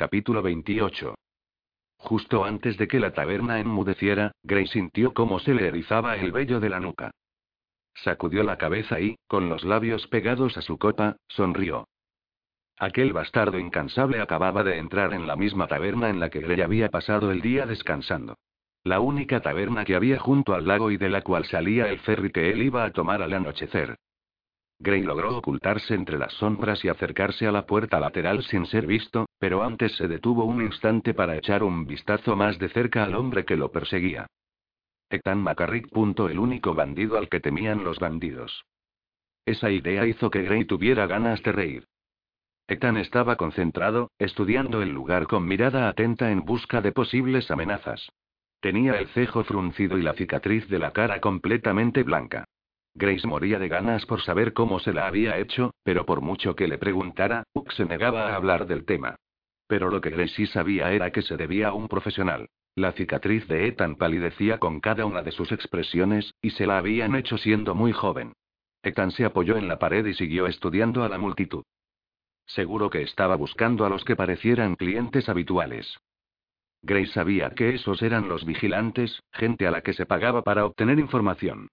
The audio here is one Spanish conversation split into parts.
Capítulo 28. Justo antes de que la taberna enmudeciera, Gray sintió cómo se le erizaba el vello de la nuca. Sacudió la cabeza y, con los labios pegados a su copa, sonrió. Aquel bastardo incansable acababa de entrar en la misma taberna en la que Grey había pasado el día descansando. La única taberna que había junto al lago y de la cual salía el ferry que él iba a tomar al anochecer. Gray logró ocultarse entre las sombras y acercarse a la puerta lateral sin ser visto, pero antes se detuvo un instante para echar un vistazo más de cerca al hombre que lo perseguía. Ethan McCarrick. El único bandido al que temían los bandidos. Esa idea hizo que Gray tuviera ganas de reír. Ethan estaba concentrado, estudiando el lugar con mirada atenta en busca de posibles amenazas. Tenía el cejo fruncido y la cicatriz de la cara completamente blanca. Grace moría de ganas por saber cómo se la había hecho, pero por mucho que le preguntara, Uck se negaba a hablar del tema. Pero lo que Grace sí sabía era que se debía a un profesional. La cicatriz de Ethan palidecía con cada una de sus expresiones, y se la habían hecho siendo muy joven. Ethan se apoyó en la pared y siguió estudiando a la multitud. Seguro que estaba buscando a los que parecieran clientes habituales. Grace sabía que esos eran los vigilantes, gente a la que se pagaba para obtener información.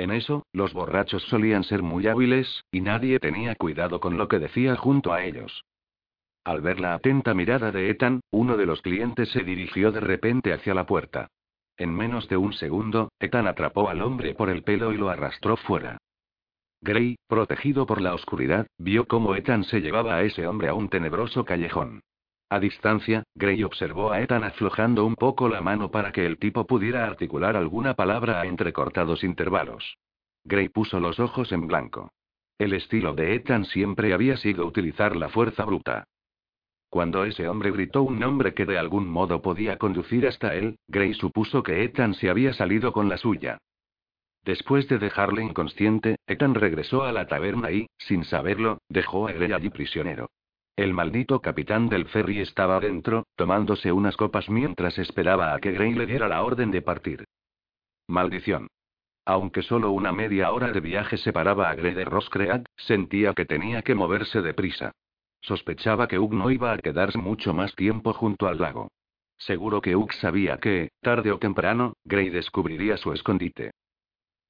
En eso, los borrachos solían ser muy hábiles, y nadie tenía cuidado con lo que decía junto a ellos. Al ver la atenta mirada de Ethan, uno de los clientes se dirigió de repente hacia la puerta. En menos de un segundo, Ethan atrapó al hombre por el pelo y lo arrastró fuera. Gray, protegido por la oscuridad, vio cómo Ethan se llevaba a ese hombre a un tenebroso callejón. A distancia, Gray observó a Ethan aflojando un poco la mano para que el tipo pudiera articular alguna palabra a entrecortados intervalos. Gray puso los ojos en blanco. El estilo de Ethan siempre había sido utilizar la fuerza bruta. Cuando ese hombre gritó un nombre que de algún modo podía conducir hasta él, Gray supuso que Ethan se había salido con la suya. Después de dejarle inconsciente, Ethan regresó a la taberna y, sin saberlo, dejó a Grey allí prisionero. El maldito capitán del ferry estaba dentro, tomándose unas copas mientras esperaba a que Grey le diera la orden de partir. Maldición. Aunque solo una media hora de viaje separaba a Grey de Roscreag, sentía que tenía que moverse deprisa. Sospechaba que Hugh no iba a quedarse mucho más tiempo junto al lago. Seguro que Hugh sabía que, tarde o temprano, Grey descubriría su escondite.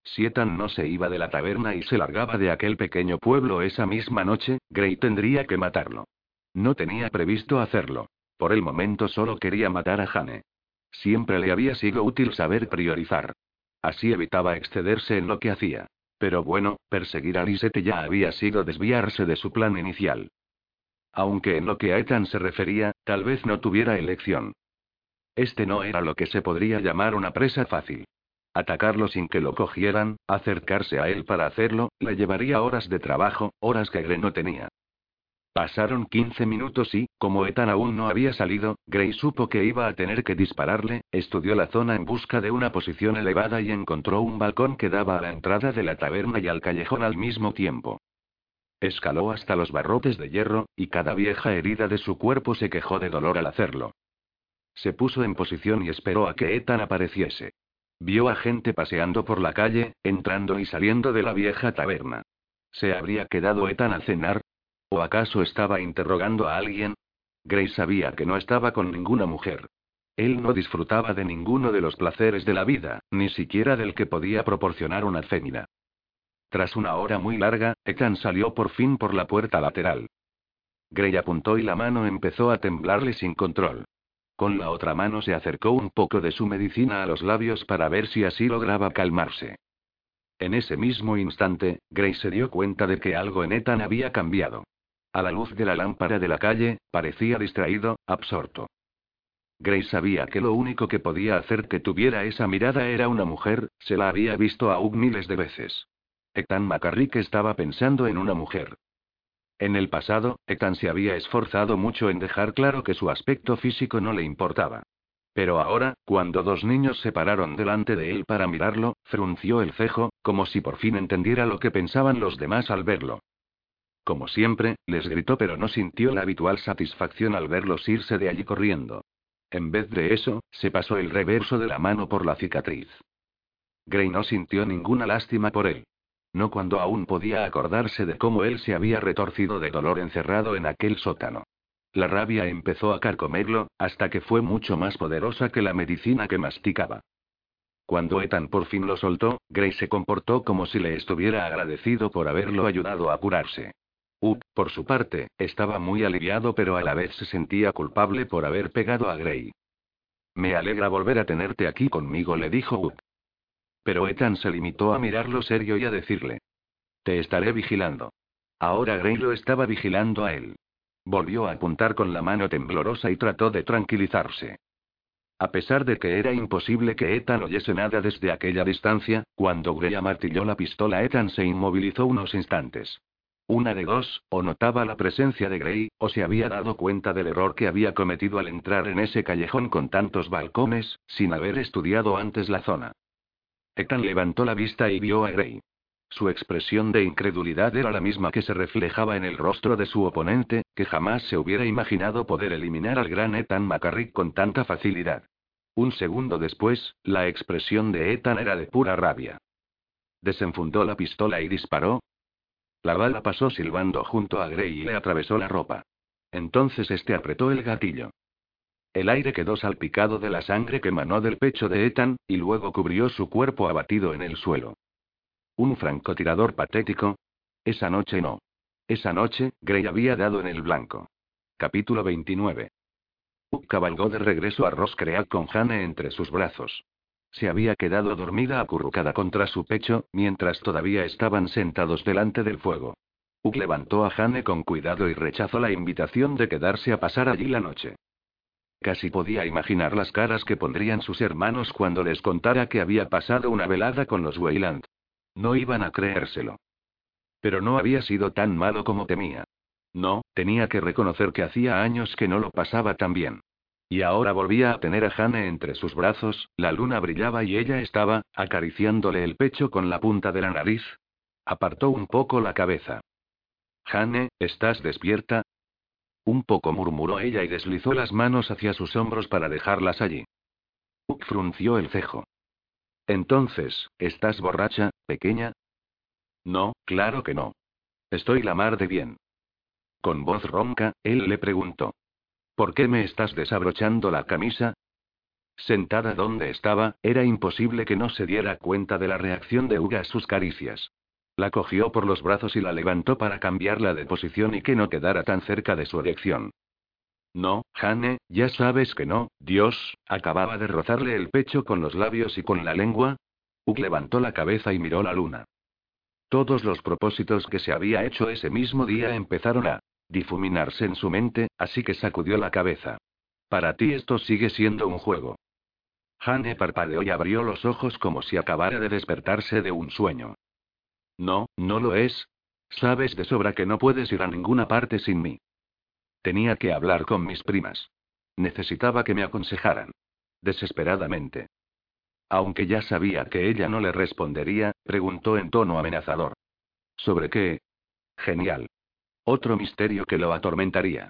Si Ethan no se iba de la taberna y se largaba de aquel pequeño pueblo esa misma noche, Gray tendría que matarlo. No tenía previsto hacerlo. Por el momento solo quería matar a Jane. Siempre le había sido útil saber priorizar. Así evitaba excederse en lo que hacía. Pero bueno, perseguir a Lisette ya había sido desviarse de su plan inicial. Aunque en lo que a Ethan se refería, tal vez no tuviera elección. Este no era lo que se podría llamar una presa fácil. Atacarlo sin que lo cogieran, acercarse a él para hacerlo, le llevaría horas de trabajo, horas que Gray no tenía. Pasaron 15 minutos y, como Ethan aún no había salido, Gray supo que iba a tener que dispararle, estudió la zona en busca de una posición elevada y encontró un balcón que daba a la entrada de la taberna y al callejón al mismo tiempo. Escaló hasta los barrotes de hierro, y cada vieja herida de su cuerpo se quejó de dolor al hacerlo. Se puso en posición y esperó a que Ethan apareciese. Vio a gente paseando por la calle, entrando y saliendo de la vieja taberna. ¿Se habría quedado Ethan a cenar? ¿O acaso estaba interrogando a alguien? Grace sabía que no estaba con ninguna mujer. Él no disfrutaba de ninguno de los placeres de la vida, ni siquiera del que podía proporcionar una fémina. Tras una hora muy larga, Ethan salió por fin por la puerta lateral. Gray apuntó y la mano empezó a temblarle sin control. Con la otra mano se acercó un poco de su medicina a los labios para ver si así lograba calmarse. En ese mismo instante, Grace se dio cuenta de que algo en Ethan había cambiado. A la luz de la lámpara de la calle, parecía distraído, absorto. Grace sabía que lo único que podía hacer que tuviera esa mirada era una mujer, se la había visto a Hugh miles de veces. Ethan McCarrick estaba pensando en una mujer. En el pasado, Ethan se había esforzado mucho en dejar claro que su aspecto físico no le importaba. Pero ahora, cuando dos niños se pararon delante de él para mirarlo, frunció el cejo, como si por fin entendiera lo que pensaban los demás al verlo. Como siempre, les gritó pero no sintió la habitual satisfacción al verlos irse de allí corriendo. En vez de eso, se pasó el reverso de la mano por la cicatriz. Gray no sintió ninguna lástima por él. No cuando aún podía acordarse de cómo él se había retorcido de dolor encerrado en aquel sótano. La rabia empezó a carcomerlo, hasta que fue mucho más poderosa que la medicina que masticaba. Cuando Ethan por fin lo soltó, Gray se comportó como si le estuviera agradecido por haberlo ayudado a curarse. Ugg, por su parte, estaba muy aliviado pero a la vez se sentía culpable por haber pegado a Gray. Me alegra volver a tenerte aquí conmigo, le dijo Ugg. Pero Ethan se limitó a mirarlo serio y a decirle. Te estaré vigilando. Ahora Gray lo estaba vigilando a él. Volvió a apuntar con la mano temblorosa y trató de tranquilizarse. A pesar de que era imposible que Ethan oyese nada desde aquella distancia, cuando Gray amartilló la pistola, Ethan se inmovilizó unos instantes. Una de dos, o notaba la presencia de Gray, o se había dado cuenta del error que había cometido al entrar en ese callejón con tantos balcones, sin haber estudiado antes la zona. Ethan levantó la vista y vio a Gray. Su expresión de incredulidad era la misma que se reflejaba en el rostro de su oponente, que jamás se hubiera imaginado poder eliminar al gran Ethan McCarrick con tanta facilidad. Un segundo después, la expresión de Ethan era de pura rabia. Desenfundó la pistola y disparó. La bala pasó silbando junto a Gray y le atravesó la ropa. Entonces este apretó el gatillo. El aire quedó salpicado de la sangre que emanó del pecho de Ethan, y luego cubrió su cuerpo abatido en el suelo. ¿Un francotirador patético? Esa noche no. Esa noche, Gray había dado en el blanco. Capítulo 29. Uck cabalgó de regreso a Roscreak con Jane entre sus brazos. Se había quedado dormida acurrucada contra su pecho, mientras todavía estaban sentados delante del fuego. Uck levantó a Jane con cuidado y rechazó la invitación de quedarse a pasar allí la noche. Casi podía imaginar las caras que pondrían sus hermanos cuando les contara que había pasado una velada con los Weyland. No iban a creérselo. Pero no había sido tan malo como temía. No, tenía que reconocer que hacía años que no lo pasaba tan bien. Y ahora volvía a tener a Jane entre sus brazos, la luna brillaba y ella estaba, acariciándole el pecho con la punta de la nariz. Apartó un poco la cabeza. Jane, ¿estás despierta? Un poco murmuró ella y deslizó las manos hacia sus hombros para dejarlas allí. Uck frunció el cejo. Entonces, ¿estás borracha, pequeña? No, claro que no. Estoy la mar de bien. Con voz ronca, él le preguntó. ¿Por qué me estás desabrochando la camisa? Sentada donde estaba, era imposible que no se diera cuenta de la reacción de Uga a sus caricias. La cogió por los brazos y la levantó para cambiarla de posición y que no quedara tan cerca de su erección. No, Jane, ya sabes que no, Dios, acababa de rozarle el pecho con los labios y con la lengua. Ugg levantó la cabeza y miró la luna. Todos los propósitos que se había hecho ese mismo día empezaron a difuminarse en su mente, así que sacudió la cabeza. Para ti esto sigue siendo un juego. Jane parpadeó y abrió los ojos como si acabara de despertarse de un sueño. No, no lo es. Sabes de sobra que no puedes ir a ninguna parte sin mí. Tenía que hablar con mis primas. Necesitaba que me aconsejaran. Desesperadamente. Aunque ya sabía que ella no le respondería, preguntó en tono amenazador. ¿Sobre qué? Genial. Otro misterio que lo atormentaría.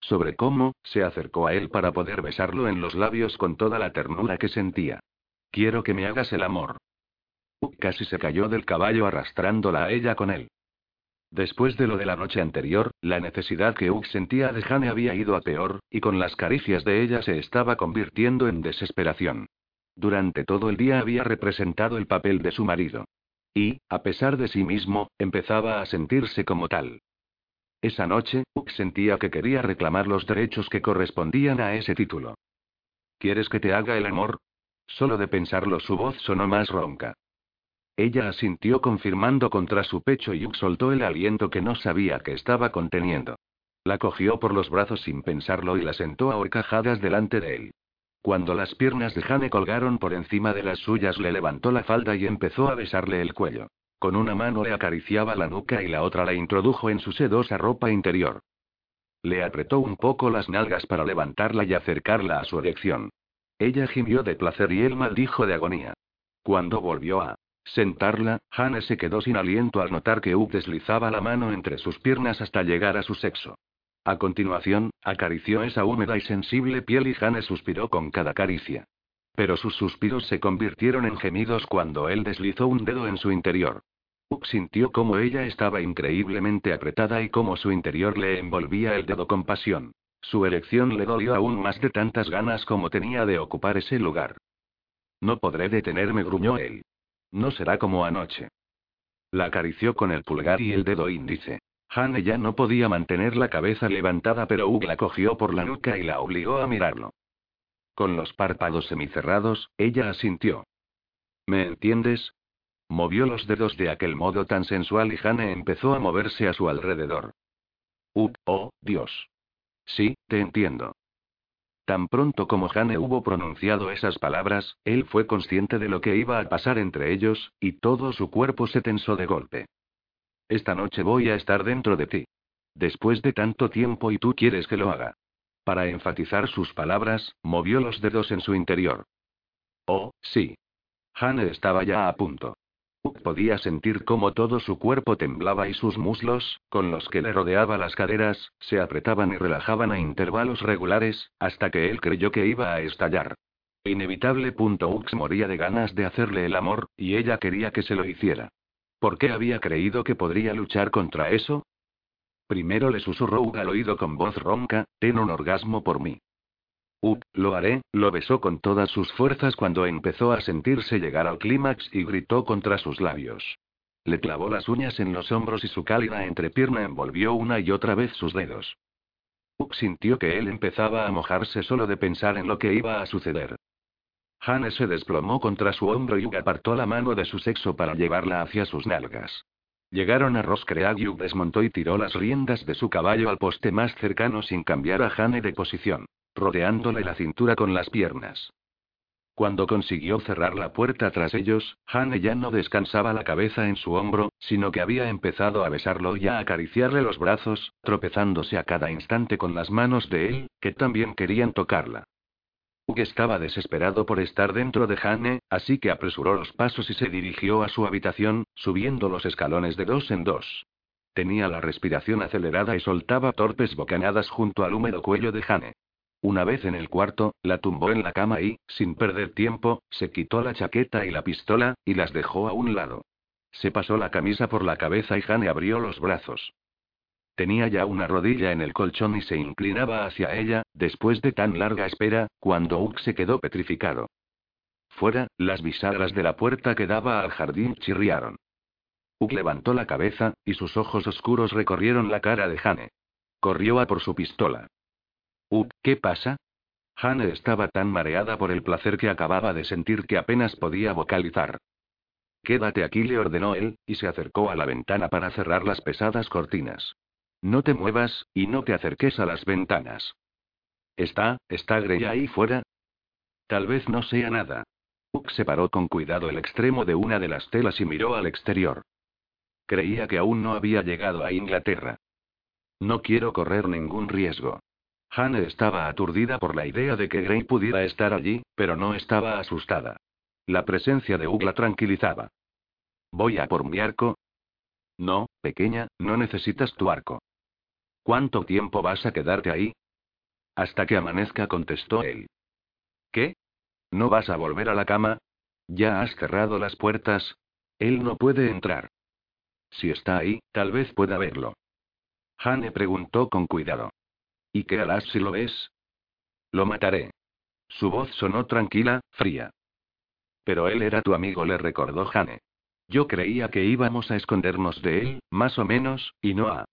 Sobre cómo, se acercó a él para poder besarlo en los labios con toda la ternura que sentía. Quiero que me hagas el amor. casi se cayó del caballo arrastrándola a ella con él. Después de lo de la noche anterior, la necesidad que Ugg sentía de Jane había ido a peor, y con las caricias de ella se estaba convirtiendo en desesperación. Durante todo el día había representado el papel de su marido. Y, a pesar de sí mismo, empezaba a sentirse como tal. Esa noche, Ugg sentía que quería reclamar los derechos que correspondían a ese título. ¿Quieres que te haga el amor? Solo de pensarlo su voz sonó más ronca. Ella asintió confirmando contra su pecho y Ugg soltó el aliento que no sabía que estaba conteniendo. La cogió por los brazos sin pensarlo y la sentó a horcajadas delante de él. Cuando las piernas de Jane colgaron por encima de las suyas, le levantó la falda y empezó a besarle el cuello. Con una mano le acariciaba la nuca y la otra la introdujo en su sedosa ropa interior. Le apretó un poco las nalgas para levantarla y acercarla a su erección. Ella gimió de placer y él maldijo de agonía. Cuando volvió a sentarla, Jane se quedó sin aliento al notar que Ugg deslizaba la mano entre sus piernas hasta llegar a su sexo. A continuación, acarició esa húmeda y sensible piel y Jane suspiró con cada caricia. Pero sus suspiros se convirtieron en gemidos cuando él deslizó un dedo en su interior. Uk sintió cómo ella estaba increíblemente apretada y cómo su interior le envolvía el dedo con pasión. Su erección le dolió aún más de tantas ganas como tenía de ocupar ese lugar. No podré detenerme, gruñó él. No será como anoche. La acarició con el pulgar y el dedo índice. Hane ya no podía mantener la cabeza levantada, pero Uk la cogió por la nuca y la obligó a mirarlo. Con los párpados semicerrados, ella asintió. ¿Me entiendes? Movió los dedos de aquel modo tan sensual y Hane empezó a moverse a su alrededor. ¡Uh, oh, Dios! Sí, te entiendo. Tan pronto como Hane hubo pronunciado esas palabras, él fue consciente de lo que iba a pasar entre ellos, y todo su cuerpo se tensó de golpe. Esta noche voy a estar dentro de ti. Después de tanto tiempo y tú quieres que lo haga. Para enfatizar sus palabras, movió los dedos en su interior. Oh, sí. Hane estaba ya a punto. Podía sentir cómo todo su cuerpo temblaba y sus muslos, con los que le rodeaba las caderas, se apretaban y relajaban a intervalos regulares, hasta que él creyó que iba a estallar. Inevitable. Ux moría de ganas de hacerle el amor, y ella quería que se lo hiciera. ¿Por qué había creído que podría luchar contra eso? Primero le susurró Ug al oído con voz ronca, ten un orgasmo por mí. Uh, lo haré, lo besó con todas sus fuerzas cuando empezó a sentirse llegar al clímax y gritó contra sus labios. Le clavó las uñas en los hombros y su cálida entrepierna envolvió una y otra vez sus dedos. Uk sintió que él empezaba a mojarse solo de pensar en lo que iba a suceder. Hane se desplomó contra su hombro y Uk apartó la mano de su sexo para llevarla hacia sus nalgas. Llegaron a Roscreag y Uk desmontó y tiró las riendas de su caballo al poste más cercano sin cambiar a Hane de posición rodeándole la cintura con las piernas. Cuando consiguió cerrar la puerta tras ellos, Hane ya no descansaba la cabeza en su hombro, sino que había empezado a besarlo y a acariciarle los brazos, tropezándose a cada instante con las manos de él, que también querían tocarla. Hugh estaba desesperado por estar dentro de Hane, así que apresuró los pasos y se dirigió a su habitación, subiendo los escalones de dos en dos. Tenía la respiración acelerada y soltaba torpes bocanadas junto al húmedo cuello de Hane. Una vez en el cuarto, la tumbó en la cama y, sin perder tiempo, se quitó la chaqueta y la pistola, y las dejó a un lado. Se pasó la camisa por la cabeza y Jane abrió los brazos. Tenía ya una rodilla en el colchón y se inclinaba hacia ella, después de tan larga espera, cuando Ugg se quedó petrificado. Fuera, las bisagras de la puerta que daba al jardín chirriaron. Ugg levantó la cabeza, y sus ojos oscuros recorrieron la cara de Jane. Corrió a por su pistola. Uh, ¿qué pasa? Hane estaba tan mareada por el placer que acababa de sentir que apenas podía vocalizar. Quédate aquí, le ordenó él, y se acercó a la ventana para cerrar las pesadas cortinas. No te muevas, y no te acerques a las ventanas. ¿Está, está Grey ahí fuera? Tal vez no sea nada. Uk separó con cuidado el extremo de una de las telas y miró al exterior. Creía que aún no había llegado a Inglaterra. No quiero correr ningún riesgo. Hannah estaba aturdida por la idea de que Gray pudiera estar allí, pero no estaba asustada. La presencia de Hugh la tranquilizaba. ¿Voy a por mi arco? No, pequeña, no necesitas tu arco. ¿Cuánto tiempo vas a quedarte ahí? Hasta que amanezca, contestó él. ¿Qué? ¿No vas a volver a la cama? ¿Ya has cerrado las puertas? Él no puede entrar. Si está ahí, tal vez pueda verlo. Hane preguntó con cuidado. ¿Y qué harás si lo ves? Lo mataré. Su voz sonó tranquila, fría. Pero él era tu amigo, le recordó Jane. Yo creía que íbamos a escondernos de él, más o menos, y no a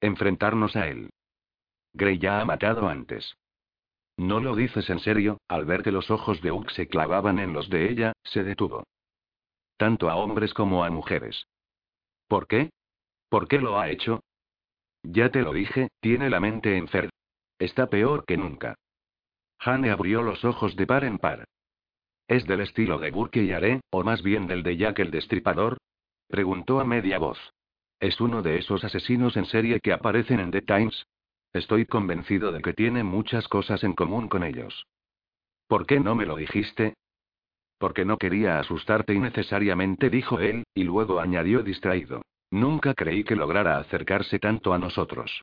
enfrentarnos a él. Grey ya ha matado antes. No lo dices en serio, al ver que los ojos de Ugg se clavaban en los de ella, se detuvo. Tanto a hombres como a mujeres. ¿Por qué? ¿Por qué lo ha hecho? Ya te lo dije, tiene la mente enferma. Está peor que nunca. Hane abrió los ojos de par en par. ¿Es del estilo de Burke y Are, o más bien del de Jack el Destripador? Preguntó a media voz. ¿Es uno de esos asesinos en serie que aparecen en The Times? Estoy convencido de que tiene muchas cosas en común con ellos. ¿Por qué no me lo dijiste? Porque no quería asustarte innecesariamente, dijo él, y luego añadió distraído. Nunca creí que lograra acercarse tanto a nosotros.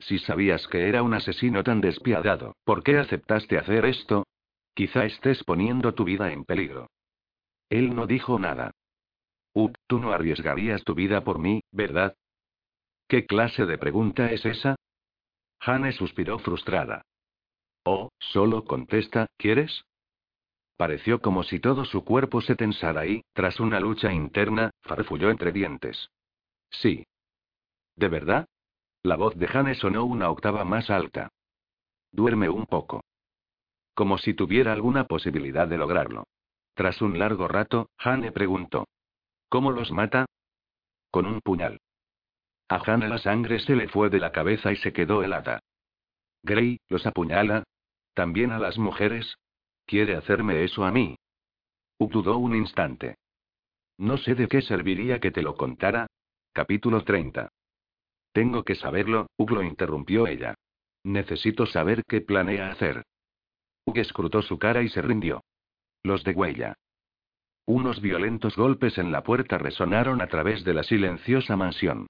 Si sabías que era un asesino tan despiadado, ¿por qué aceptaste hacer esto? Quizá estés poniendo tu vida en peligro. Él no dijo nada. Uk, tú no arriesgarías tu vida por mí, ¿verdad? ¿Qué clase de pregunta es esa? Hane suspiró frustrada. Oh, solo contesta, ¿quieres? Pareció como si todo su cuerpo se tensara y, tras una lucha interna, farfulló entre dientes. Sí. ¿De verdad? La voz de Hane sonó una octava más alta. Duerme un poco. Como si tuviera alguna posibilidad de lograrlo. Tras un largo rato, Hane preguntó. ¿Cómo los mata? Con un puñal. A Hane la sangre se le fue de la cabeza y se quedó helada. Gray, ¿los apuñala? ¿También a las mujeres? ¿Quiere hacerme eso a mí? Uk dudó un instante. No sé de qué serviría que te lo contara. Capítulo 30. Tengo que saberlo, Uk lo interrumpió ella. Necesito saber qué planea hacer. Uk escrutó su cara y se rindió. Los de huella. Unos violentos golpes en la puerta resonaron a través de la silenciosa mansión.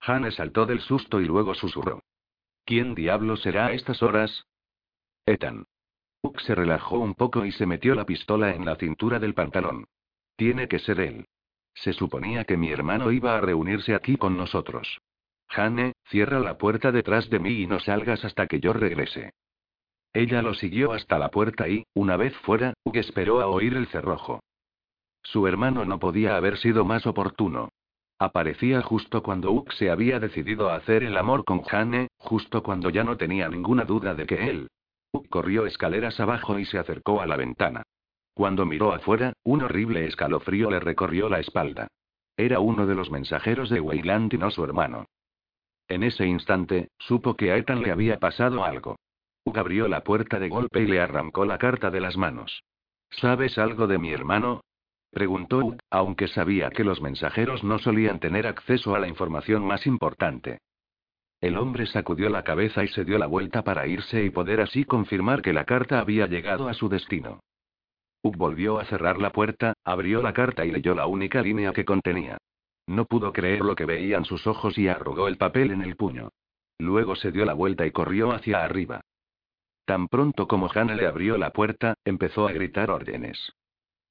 Hane saltó del susto y luego susurró. ¿Quién diablo será a estas horas? Ethan. Uk se relajó un poco y se metió la pistola en la cintura del pantalón. Tiene que ser él. Se suponía que mi hermano iba a reunirse aquí con nosotros. Hane, cierra la puerta detrás de mí y no salgas hasta que yo regrese. Ella lo siguió hasta la puerta y, una vez fuera, Uk esperó a oír el cerrojo. Su hermano no podía haber sido más oportuno. Aparecía justo cuando Uk se había decidido a hacer el amor con Hane, justo cuando ya no tenía ninguna duda de que él. Uk corrió escaleras abajo y se acercó a la ventana. Cuando miró afuera, un horrible escalofrío le recorrió la espalda. Era uno de los mensajeros de Weyland y no su hermano. En ese instante, supo que a Ethan le había pasado algo. Uk abrió la puerta de golpe y le arrancó la carta de las manos. ¿Sabes algo de mi hermano? Preguntó aunque sabía que los mensajeros no solían tener acceso a la información más importante. El hombre sacudió la cabeza y se dio la vuelta para irse y poder así confirmar que la carta había llegado a su destino. Uk volvió a cerrar la puerta, abrió la carta y leyó la única línea que contenía. No pudo creer lo que veían sus ojos y arrugó el papel en el puño. Luego se dio la vuelta y corrió hacia arriba. Tan pronto como Hannah le abrió la puerta, empezó a gritar órdenes.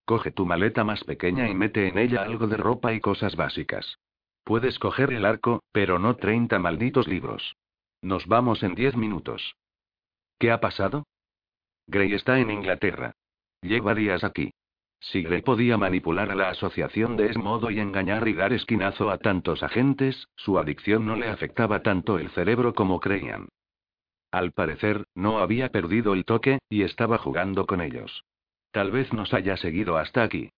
Coge tu maleta más pequeña y mete en ella algo de ropa y cosas básicas. Puedes coger el arco, pero no 30 malditos libros. Nos vamos en 10 minutos. ¿Qué ha pasado? Gray está en Inglaterra. Lleva días aquí. Si Gray podía manipular a la asociación de ese modo y engañar y dar esquinazo a tantos agentes, su adicción no le afectaba tanto el cerebro como creían. Al parecer, no había perdido el toque, y estaba jugando con ellos. Tal vez nos haya seguido hasta aquí.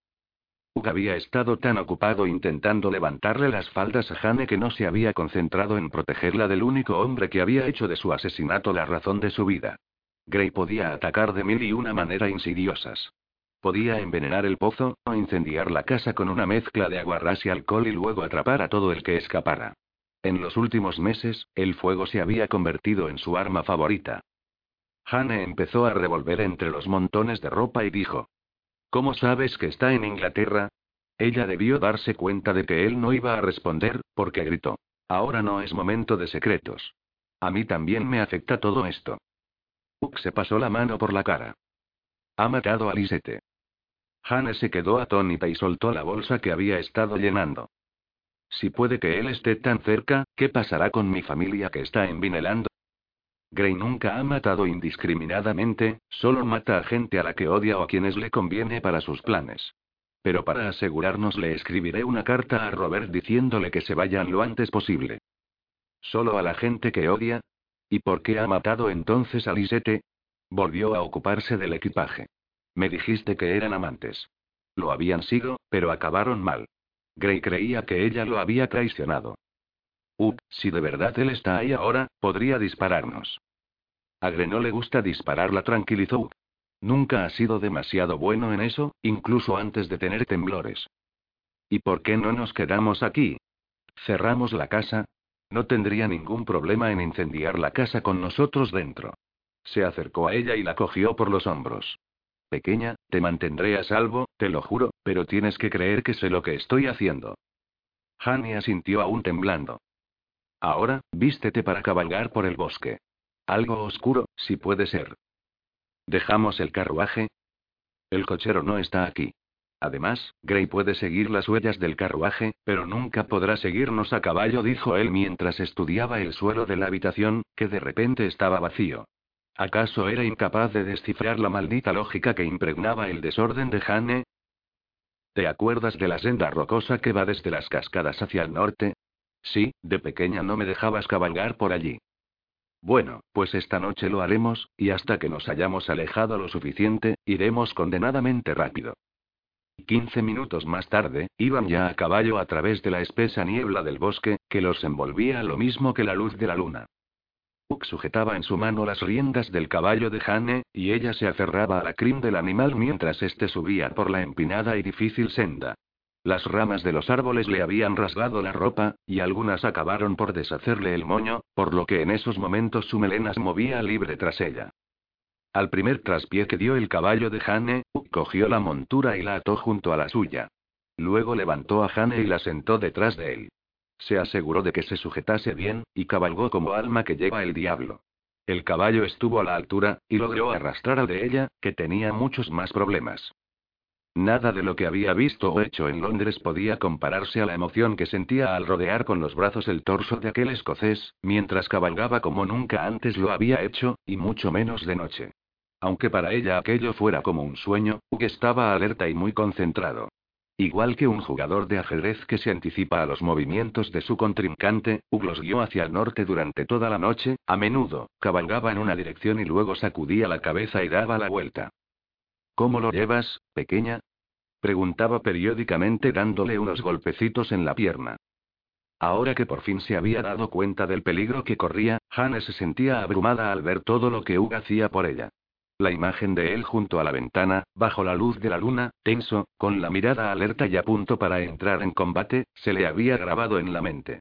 Uk había estado tan ocupado intentando levantarle las faldas a Jane que no se había concentrado en protegerla del único hombre que había hecho de su asesinato la razón de su vida. Gray podía atacar de mil y una manera insidiosas. Podía envenenar el pozo, o incendiar la casa con una mezcla de aguarrás y alcohol y luego atrapar a todo el que escapara. En los últimos meses, el fuego se había convertido en su arma favorita. Hane empezó a revolver entre los montones de ropa y dijo. ¿Cómo sabes que está en Inglaterra? Ella debió darse cuenta de que él no iba a responder, porque gritó. Ahora no es momento de secretos. A mí también me afecta todo esto. Uk se pasó la mano por la cara. Ha matado a Lisette. Hane se quedó atónita y soltó la bolsa que había estado llenando. Si puede que él esté tan cerca, ¿qué pasará con mi familia que está en Vineland? Gray nunca ha matado indiscriminadamente, solo mata a gente a la que odia o a quienes le conviene para sus planes. Pero para asegurarnos le escribiré una carta a Robert diciéndole que se vayan lo antes posible. ¿Solo a la gente que odia? ¿Y por qué ha matado entonces a Lisette? Volvió a ocuparse del equipaje. Me dijiste que eran amantes. Lo habían sido, pero acabaron mal. Gray creía que ella lo había traicionado. Uh, si de verdad él está ahí ahora, podría dispararnos. A Gre no le gusta disparar, la tranquilizó. Nunca ha sido demasiado bueno en eso, incluso antes de tener temblores. ¿Y por qué no nos quedamos aquí? Cerramos la casa. No tendría ningún problema en incendiar la casa con nosotros dentro. Se acercó a ella y la cogió por los hombros. Pequeña, te mantendré a salvo, te lo juro, pero tienes que creer que sé lo que estoy haciendo. Hani asintió aún temblando. Ahora, vístete para cabalgar por el bosque. Algo oscuro, si puede ser. ¿Dejamos el carruaje? El cochero no está aquí. Además, Gray puede seguir las huellas del carruaje, pero nunca podrá seguirnos a caballo, dijo él mientras estudiaba el suelo de la habitación, que de repente estaba vacío. ¿Acaso era incapaz de descifrar la maldita lógica que impregnaba el desorden de Jane? ¿Te acuerdas de la senda rocosa que va desde las cascadas hacia el norte? Sí, de pequeña no me dejabas cabalgar por allí. Bueno, pues esta noche lo haremos, y hasta que nos hayamos alejado lo suficiente, iremos condenadamente rápido. Quince minutos más tarde, iban ya a caballo a través de la espesa niebla del bosque, que los envolvía lo mismo que la luz de la luna. Uck sujetaba en su mano las riendas del caballo de Jane, y ella se aferraba a la crin del animal mientras éste subía por la empinada y difícil senda. Las ramas de los árboles le habían rasgado la ropa, y algunas acabaron por deshacerle el moño, por lo que en esos momentos su melena se movía libre tras ella. Al primer traspié que dio el caballo de Jane, cogió la montura y la ató junto a la suya. Luego levantó a Jane y la sentó detrás de él. Se aseguró de que se sujetase bien, y cabalgó como alma que lleva el diablo. El caballo estuvo a la altura, y logró arrastrar al de ella, que tenía muchos más problemas. Nada de lo que había visto o hecho en Londres podía compararse a la emoción que sentía al rodear con los brazos el torso de aquel escocés, mientras cabalgaba como nunca antes lo había hecho, y mucho menos de noche. Aunque para ella aquello fuera como un sueño, Hugh estaba alerta y muy concentrado. Igual que un jugador de ajedrez que se anticipa a los movimientos de su contrincante, Hugh los guió hacia el norte durante toda la noche, a menudo, cabalgaba en una dirección y luego sacudía la cabeza y daba la vuelta. ¿Cómo lo llevas, pequeña? preguntaba periódicamente dándole unos golpecitos en la pierna. Ahora que por fin se había dado cuenta del peligro que corría, Hannah se sentía abrumada al ver todo lo que Hugh hacía por ella. La imagen de él junto a la ventana, bajo la luz de la luna, tenso, con la mirada alerta y a punto para entrar en combate, se le había grabado en la mente.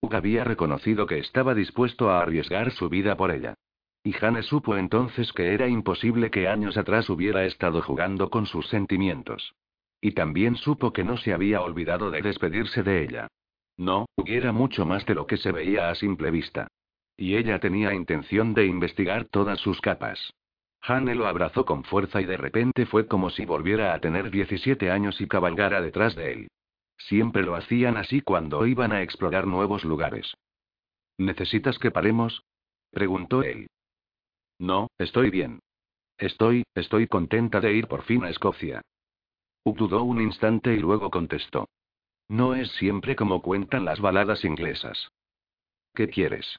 Hugh había reconocido que estaba dispuesto a arriesgar su vida por ella. Y Jane supo entonces que era imposible que años atrás hubiera estado jugando con sus sentimientos. Y también supo que no se había olvidado de despedirse de ella. No, hubiera mucho más de lo que se veía a simple vista. Y ella tenía intención de investigar todas sus capas. Hane lo abrazó con fuerza y de repente fue como si volviera a tener 17 años y cabalgara detrás de él. Siempre lo hacían así cuando iban a explorar nuevos lugares. ¿Necesitas que paremos? preguntó él. No, estoy bien. Estoy, estoy contenta de ir por fin a Escocia. Uk dudó un instante y luego contestó. No es siempre como cuentan las baladas inglesas. ¿Qué quieres?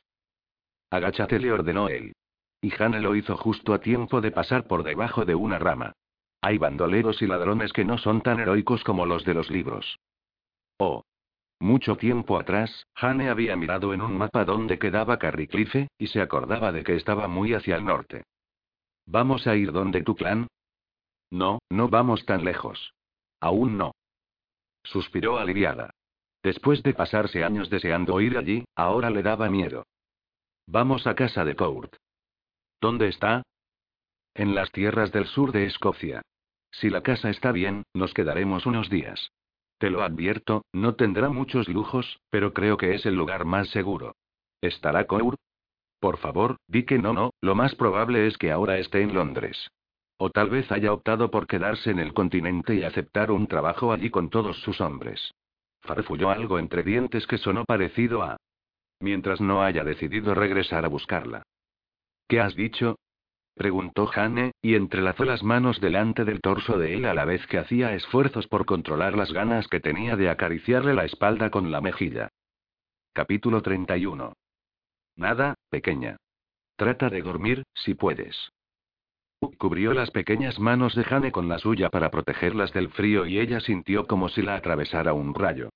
Agáchate, le ordenó él. Y Hannah lo hizo justo a tiempo de pasar por debajo de una rama. Hay bandoleros y ladrones que no son tan heroicos como los de los libros. Oh. Mucho tiempo atrás, Jane había mirado en un mapa dónde quedaba Carriclife, y se acordaba de que estaba muy hacia el norte. ¿Vamos a ir donde tu clan? No, no vamos tan lejos. Aún no. Suspiró aliviada. Después de pasarse años deseando ir allí, ahora le daba miedo. Vamos a casa de Court. ¿Dónde está? En las tierras del sur de Escocia. Si la casa está bien, nos quedaremos unos días. Te lo advierto, no tendrá muchos lujos, pero creo que es el lugar más seguro. ¿Estará Cour? Por favor, di que no, no, lo más probable es que ahora esté en Londres. O tal vez haya optado por quedarse en el continente y aceptar un trabajo allí con todos sus hombres. Farfulló algo entre dientes que sonó parecido a. Mientras no haya decidido regresar a buscarla. ¿Qué has dicho? Preguntó Jane, y entrelazó las manos delante del torso de él a la vez que hacía esfuerzos por controlar las ganas que tenía de acariciarle la espalda con la mejilla. Capítulo 31. Nada, pequeña. Trata de dormir, si puedes. Cubrió las pequeñas manos de Jane con la suya para protegerlas del frío y ella sintió como si la atravesara un rayo.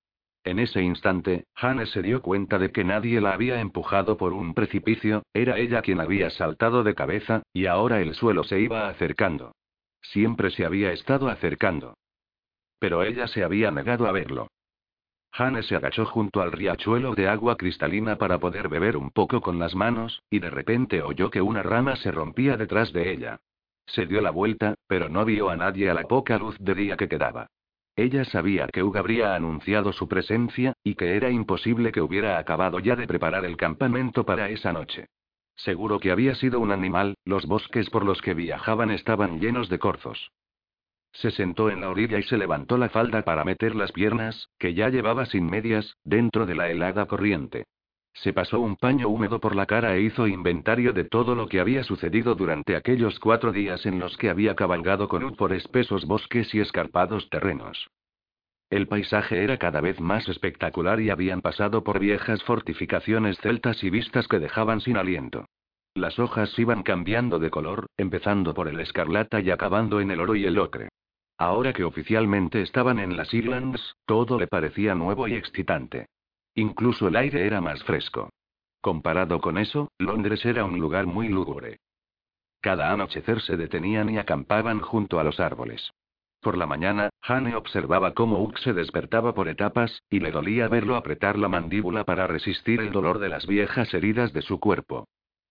En ese instante, Hannes se dio cuenta de que nadie la había empujado por un precipicio, era ella quien había saltado de cabeza, y ahora el suelo se iba acercando. Siempre se había estado acercando. Pero ella se había negado a verlo. Hannes se agachó junto al riachuelo de agua cristalina para poder beber un poco con las manos, y de repente oyó que una rama se rompía detrás de ella. Se dio la vuelta, pero no vio a nadie a la poca luz de día que quedaba. Ella sabía que Hugh habría anunciado su presencia, y que era imposible que hubiera acabado ya de preparar el campamento para esa noche. Seguro que había sido un animal, los bosques por los que viajaban estaban llenos de corzos. Se sentó en la orilla y se levantó la falda para meter las piernas, que ya llevaba sin medias, dentro de la helada corriente. Se pasó un paño húmedo por la cara e hizo inventario de todo lo que había sucedido durante aquellos cuatro días en los que había cabalgado con Ud por espesos bosques y escarpados terrenos. El paisaje era cada vez más espectacular y habían pasado por viejas fortificaciones celtas y vistas que dejaban sin aliento. Las hojas iban cambiando de color, empezando por el escarlata y acabando en el oro y el ocre. Ahora que oficialmente estaban en las Islands, todo le parecía nuevo y excitante. Incluso el aire era más fresco. Comparado con eso, Londres era un lugar muy lúgubre. Cada anochecer se detenían y acampaban junto a los árboles. Por la mañana, Hane observaba cómo Ugg se despertaba por etapas, y le dolía verlo apretar la mandíbula para resistir el dolor de las viejas heridas de su cuerpo.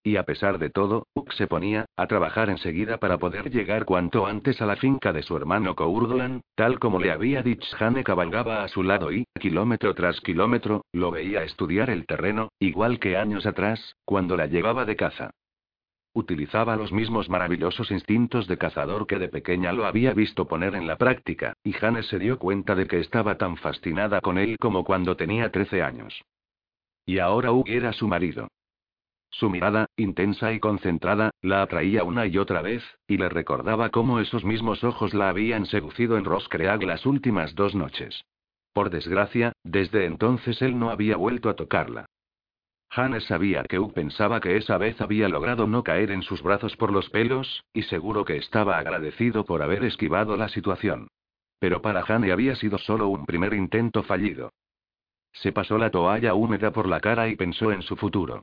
Y a pesar de todo, Ugg se ponía a trabajar enseguida para poder llegar cuanto antes a la finca de su hermano Courdolan, tal como le había dicho Hane cabalgaba a su lado y, kilómetro tras kilómetro, lo veía estudiar el terreno, igual que años atrás, cuando la llevaba de caza. Utilizaba los mismos maravillosos instintos de cazador que de pequeña lo había visto poner en la práctica, y Hane se dio cuenta de que estaba tan fascinada con él como cuando tenía 13 años. Y ahora Ugg era su marido. Su mirada, intensa y concentrada, la atraía una y otra vez, y le recordaba cómo esos mismos ojos la habían seducido en Roscreag las últimas dos noches. Por desgracia, desde entonces él no había vuelto a tocarla. Hannes sabía que Ugg pensaba que esa vez había logrado no caer en sus brazos por los pelos, y seguro que estaba agradecido por haber esquivado la situación. Pero para Hane había sido solo un primer intento fallido. Se pasó la toalla húmeda por la cara y pensó en su futuro.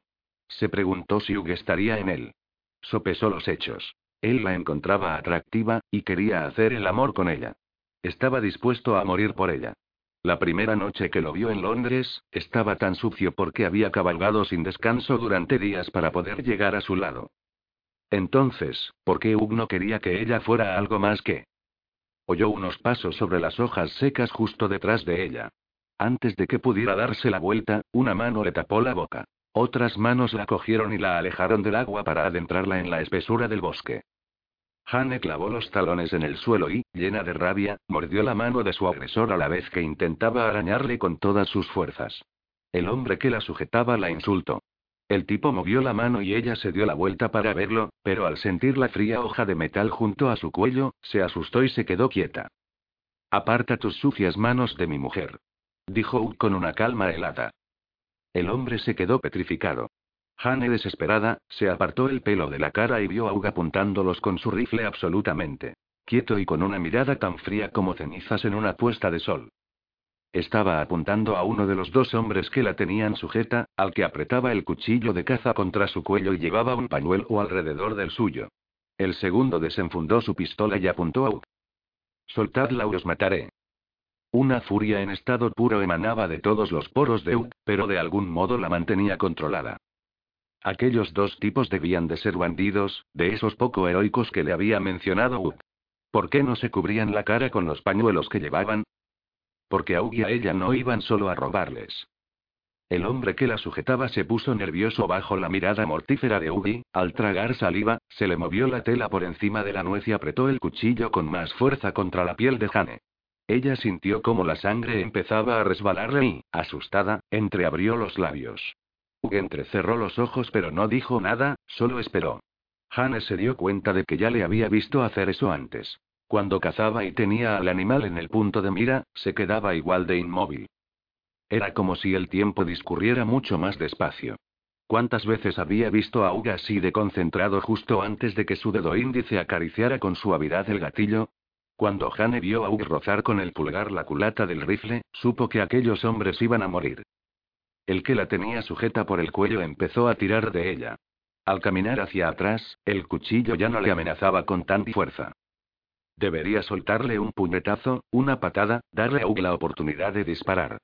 Se preguntó si Hugh estaría en él. Sopesó los hechos. Él la encontraba atractiva, y quería hacer el amor con ella. Estaba dispuesto a morir por ella. La primera noche que lo vio en Londres, estaba tan sucio porque había cabalgado sin descanso durante días para poder llegar a su lado. Entonces, ¿por qué Hugh no quería que ella fuera algo más que? Oyó unos pasos sobre las hojas secas justo detrás de ella. Antes de que pudiera darse la vuelta, una mano le tapó la boca. Otras manos la cogieron y la alejaron del agua para adentrarla en la espesura del bosque. Hane clavó los talones en el suelo y, llena de rabia, mordió la mano de su agresor a la vez que intentaba arañarle con todas sus fuerzas. El hombre que la sujetaba la insultó. El tipo movió la mano y ella se dio la vuelta para verlo, pero al sentir la fría hoja de metal junto a su cuello, se asustó y se quedó quieta. Aparta tus sucias manos de mi mujer. Dijo Ugg con una calma helada. El hombre se quedó petrificado. Hane, desesperada, se apartó el pelo de la cara y vio a Hugh apuntándolos con su rifle absolutamente quieto y con una mirada tan fría como cenizas en una puesta de sol. Estaba apuntando a uno de los dos hombres que la tenían sujeta, al que apretaba el cuchillo de caza contra su cuello y llevaba un pañuelo alrededor del suyo. El segundo desenfundó su pistola y apuntó a Hugh. Soltadla o os mataré. Una furia en estado puro emanaba de todos los poros de Ugg, pero de algún modo la mantenía controlada. Aquellos dos tipos debían de ser bandidos, de esos poco heroicos que le había mencionado Ugg. ¿Por qué no se cubrían la cara con los pañuelos que llevaban? Porque a Ugg y a ella no iban solo a robarles. El hombre que la sujetaba se puso nervioso bajo la mirada mortífera de Ugg y, al tragar saliva, se le movió la tela por encima de la nuez y apretó el cuchillo con más fuerza contra la piel de Jane. Ella sintió como la sangre empezaba a resbalarle y, asustada, entreabrió los labios. Hugh entrecerró los ojos pero no dijo nada, solo esperó. Hannes se dio cuenta de que ya le había visto hacer eso antes. Cuando cazaba y tenía al animal en el punto de mira, se quedaba igual de inmóvil. Era como si el tiempo discurriera mucho más despacio. ¿Cuántas veces había visto a Hugh así de concentrado justo antes de que su dedo índice acariciara con suavidad el gatillo? Cuando Jane vio a Ugg rozar con el pulgar la culata del rifle, supo que aquellos hombres iban a morir. El que la tenía sujeta por el cuello empezó a tirar de ella. Al caminar hacia atrás, el cuchillo ya no le amenazaba con tanta fuerza. Debería soltarle un puñetazo, una patada, darle a Ugg la oportunidad de disparar.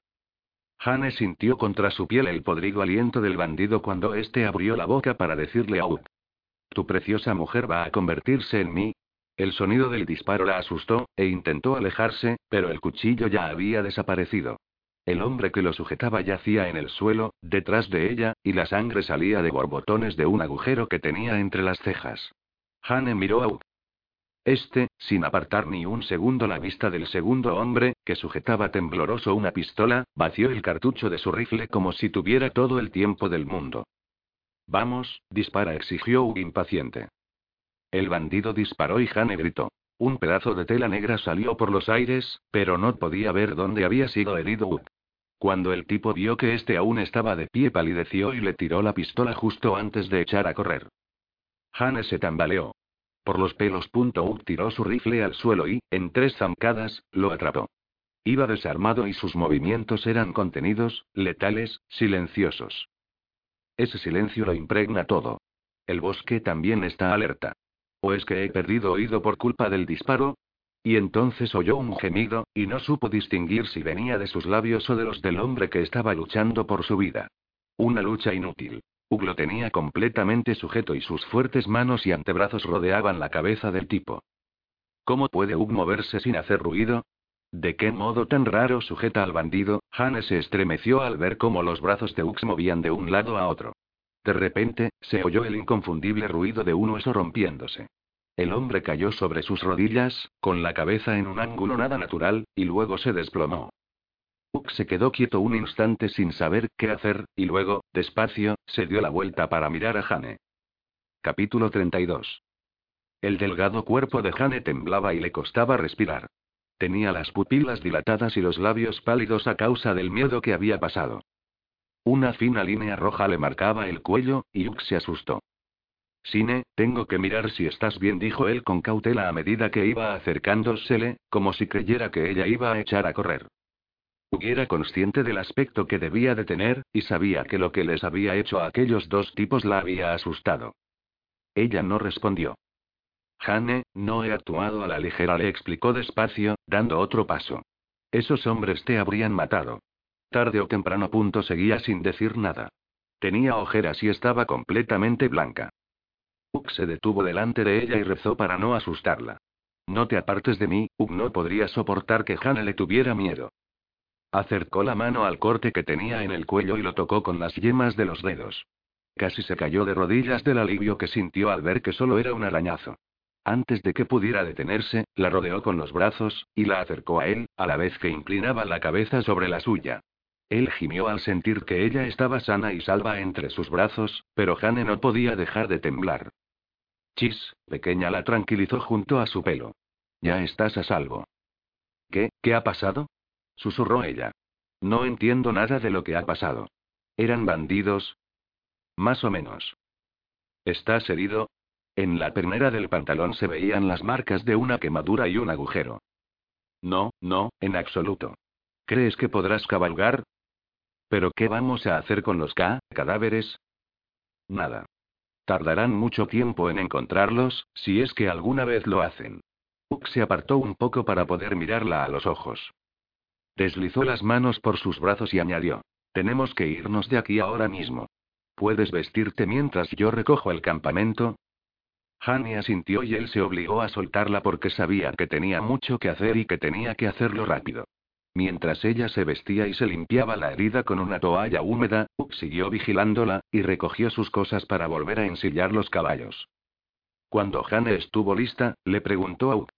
Jane sintió contra su piel el podrido aliento del bandido cuando éste abrió la boca para decirle a Ugg. Tu preciosa mujer va a convertirse en mí, el sonido del disparo la asustó, e intentó alejarse, pero el cuchillo ya había desaparecido. El hombre que lo sujetaba yacía en el suelo, detrás de ella, y la sangre salía de borbotones de un agujero que tenía entre las cejas. Hane miró a Ugg. Este, sin apartar ni un segundo la vista del segundo hombre, que sujetaba tembloroso una pistola, vació el cartucho de su rifle como si tuviera todo el tiempo del mundo. Vamos, dispara, exigió Ugg impaciente. El bandido disparó y Hane gritó. Un pedazo de tela negra salió por los aires, pero no podía ver dónde había sido herido Ugg. Cuando el tipo vio que este aún estaba de pie, palideció y le tiró la pistola justo antes de echar a correr. Hane se tambaleó. Por los pelos. Ugg tiró su rifle al suelo y, en tres zancadas, lo atrapó. Iba desarmado y sus movimientos eran contenidos, letales, silenciosos. Ese silencio lo impregna todo. El bosque también está alerta. ¿O es que he perdido oído por culpa del disparo? Y entonces oyó un gemido, y no supo distinguir si venía de sus labios o de los del hombre que estaba luchando por su vida. Una lucha inútil. Ugg lo tenía completamente sujeto y sus fuertes manos y antebrazos rodeaban la cabeza del tipo. ¿Cómo puede Ugg moverse sin hacer ruido? ¿De qué modo tan raro sujeta al bandido? Hane se estremeció al ver cómo los brazos de se movían de un lado a otro. De repente, se oyó el inconfundible ruido de un hueso rompiéndose. El hombre cayó sobre sus rodillas, con la cabeza en un ángulo nada natural, y luego se desplomó. Ugg se quedó quieto un instante sin saber qué hacer, y luego, despacio, se dio la vuelta para mirar a Jane. Capítulo 32. El delgado cuerpo de Jane temblaba y le costaba respirar. Tenía las pupilas dilatadas y los labios pálidos a causa del miedo que había pasado. Una fina línea roja le marcaba el cuello, y Ugg se asustó. Sine, tengo que mirar si estás bien, dijo él con cautela a medida que iba acercándosele, como si creyera que ella iba a echar a correr. Era consciente del aspecto que debía de tener, y sabía que lo que les había hecho a aquellos dos tipos la había asustado. Ella no respondió. Jane, no he actuado a la ligera, le explicó despacio, dando otro paso. Esos hombres te habrían matado. Tarde o temprano punto seguía sin decir nada. Tenía ojeras y estaba completamente blanca. Ugg se detuvo delante de ella y rezó para no asustarla. No te apartes de mí, Ugg no podría soportar que Jane le tuviera miedo. Acercó la mano al corte que tenía en el cuello y lo tocó con las yemas de los dedos. Casi se cayó de rodillas del alivio que sintió al ver que solo era un arañazo. Antes de que pudiera detenerse, la rodeó con los brazos, y la acercó a él, a la vez que inclinaba la cabeza sobre la suya. Él gimió al sentir que ella estaba sana y salva entre sus brazos, pero Jane no podía dejar de temblar. Chis, pequeña la tranquilizó junto a su pelo. Ya estás a salvo. ¿Qué? ¿Qué ha pasado? susurró ella. No entiendo nada de lo que ha pasado. ¿Eran bandidos? Más o menos. ¿Estás herido? En la pernera del pantalón se veían las marcas de una quemadura y un agujero. No, no, en absoluto. ¿Crees que podrás cabalgar? ¿Pero qué vamos a hacer con los K, cadáveres? Nada. Tardarán mucho tiempo en encontrarlos, si es que alguna vez lo hacen. Uk se apartó un poco para poder mirarla a los ojos. Deslizó las manos por sus brazos y añadió. Tenemos que irnos de aquí ahora mismo. ¿Puedes vestirte mientras yo recojo el campamento? Hani asintió y él se obligó a soltarla porque sabía que tenía mucho que hacer y que tenía que hacerlo rápido. Mientras ella se vestía y se limpiaba la herida con una toalla húmeda, Uk siguió vigilándola, y recogió sus cosas para volver a ensillar los caballos. Cuando Hane estuvo lista, le preguntó a Uk.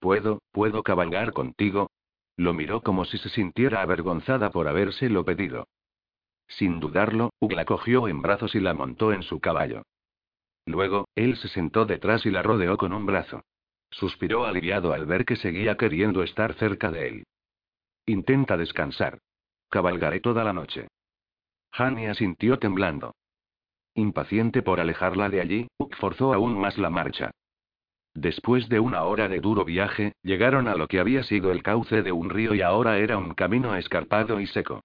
¿Puedo, puedo cabalgar contigo? Lo miró como si se sintiera avergonzada por habérselo pedido. Sin dudarlo, Ugg la cogió en brazos y la montó en su caballo. Luego, él se sentó detrás y la rodeó con un brazo. Suspiró aliviado al ver que seguía queriendo estar cerca de él. Intenta descansar. Cabalgaré toda la noche. Hani asintió temblando. Impaciente por alejarla de allí, Ugg forzó aún más la marcha. Después de una hora de duro viaje, llegaron a lo que había sido el cauce de un río y ahora era un camino escarpado y seco.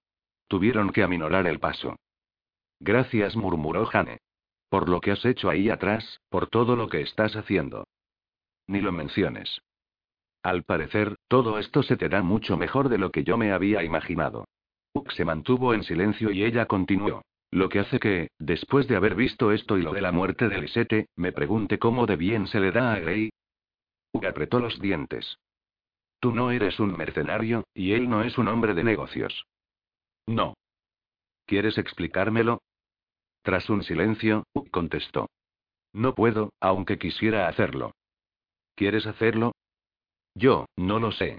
Tuvieron que aminorar el paso. Gracias, murmuró Jane. Por lo que has hecho ahí atrás, por todo lo que estás haciendo. Ni lo menciones. Al parecer, todo esto se te da mucho mejor de lo que yo me había imaginado. Uk se mantuvo en silencio y ella continuó. Lo que hace que, después de haber visto esto y lo de la muerte de Lisette, me pregunte cómo de bien se le da a Grey. Ugg apretó los dientes. Tú no eres un mercenario, y él no es un hombre de negocios. No. ¿Quieres explicármelo? Tras un silencio, Ugg contestó. No puedo, aunque quisiera hacerlo. ¿Quieres hacerlo? Yo, no lo sé.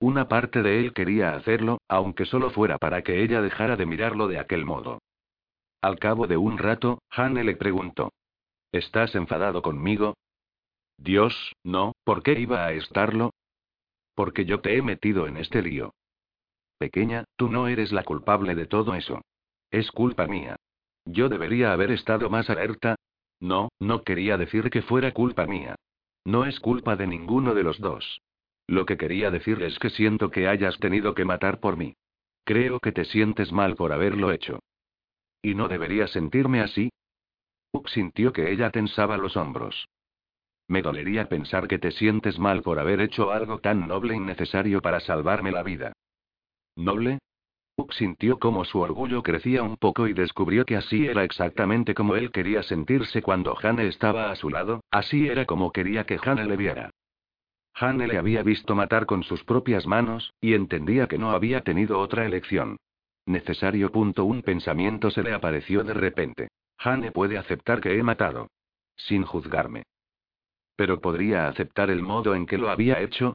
Una parte de él quería hacerlo, aunque solo fuera para que ella dejara de mirarlo de aquel modo. Al cabo de un rato, Hane le preguntó. ¿Estás enfadado conmigo? Dios, no, ¿por qué iba a estarlo? Porque yo te he metido en este lío. Pequeña, tú no eres la culpable de todo eso. Es culpa mía. Yo debería haber estado más alerta. No, no quería decir que fuera culpa mía. No es culpa de ninguno de los dos. Lo que quería decir es que siento que hayas tenido que matar por mí. Creo que te sientes mal por haberlo hecho. ¿Y no debería sentirme así? Uk sintió que ella tensaba los hombros. Me dolería pensar que te sientes mal por haber hecho algo tan noble y necesario para salvarme la vida. ¿Noble? Uk sintió como su orgullo crecía un poco y descubrió que así era exactamente como él quería sentirse cuando Hane estaba a su lado, así era como quería que Hane le viera. Hane le había visto matar con sus propias manos, y entendía que no había tenido otra elección. Necesario. Punto un pensamiento se le apareció de repente. Hane puede aceptar que he matado. Sin juzgarme. Pero podría aceptar el modo en que lo había hecho,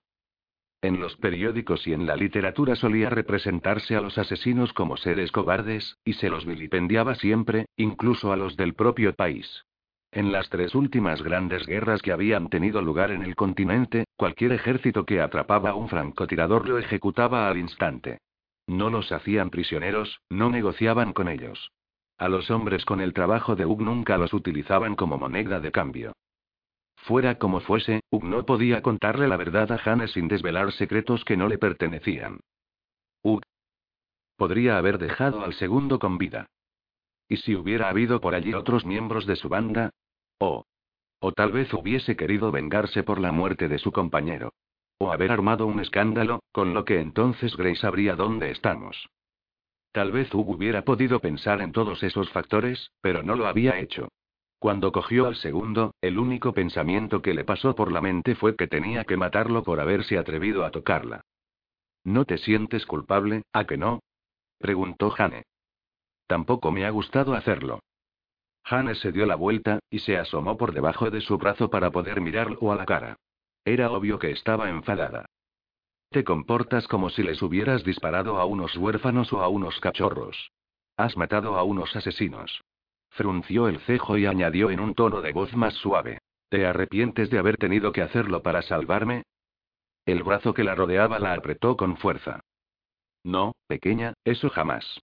en los periódicos y en la literatura solía representarse a los asesinos como seres cobardes, y se los vilipendiaba siempre, incluso a los del propio país. En las tres últimas grandes guerras que habían tenido lugar en el continente, cualquier ejército que atrapaba a un francotirador lo ejecutaba al instante. No los hacían prisioneros, no negociaban con ellos. A los hombres con el trabajo de Hug nunca los utilizaban como moneda de cambio. Fuera como fuese, Ugg no podía contarle la verdad a Hane sin desvelar secretos que no le pertenecían. Ugg podría haber dejado al segundo con vida. ¿Y si hubiera habido por allí otros miembros de su banda? O. O tal vez hubiese querido vengarse por la muerte de su compañero. O haber armado un escándalo, con lo que entonces Grace sabría dónde estamos. Tal vez Ugg hubiera podido pensar en todos esos factores, pero no lo había hecho. Cuando cogió al segundo, el único pensamiento que le pasó por la mente fue que tenía que matarlo por haberse atrevido a tocarla. ¿No te sientes culpable, a que no? preguntó Jane. Tampoco me ha gustado hacerlo. Jane se dio la vuelta, y se asomó por debajo de su brazo para poder mirarlo a la cara. Era obvio que estaba enfadada. Te comportas como si les hubieras disparado a unos huérfanos o a unos cachorros. Has matado a unos asesinos. Frunció el cejo y añadió en un tono de voz más suave. ¿Te arrepientes de haber tenido que hacerlo para salvarme? El brazo que la rodeaba la apretó con fuerza. No, pequeña, eso jamás.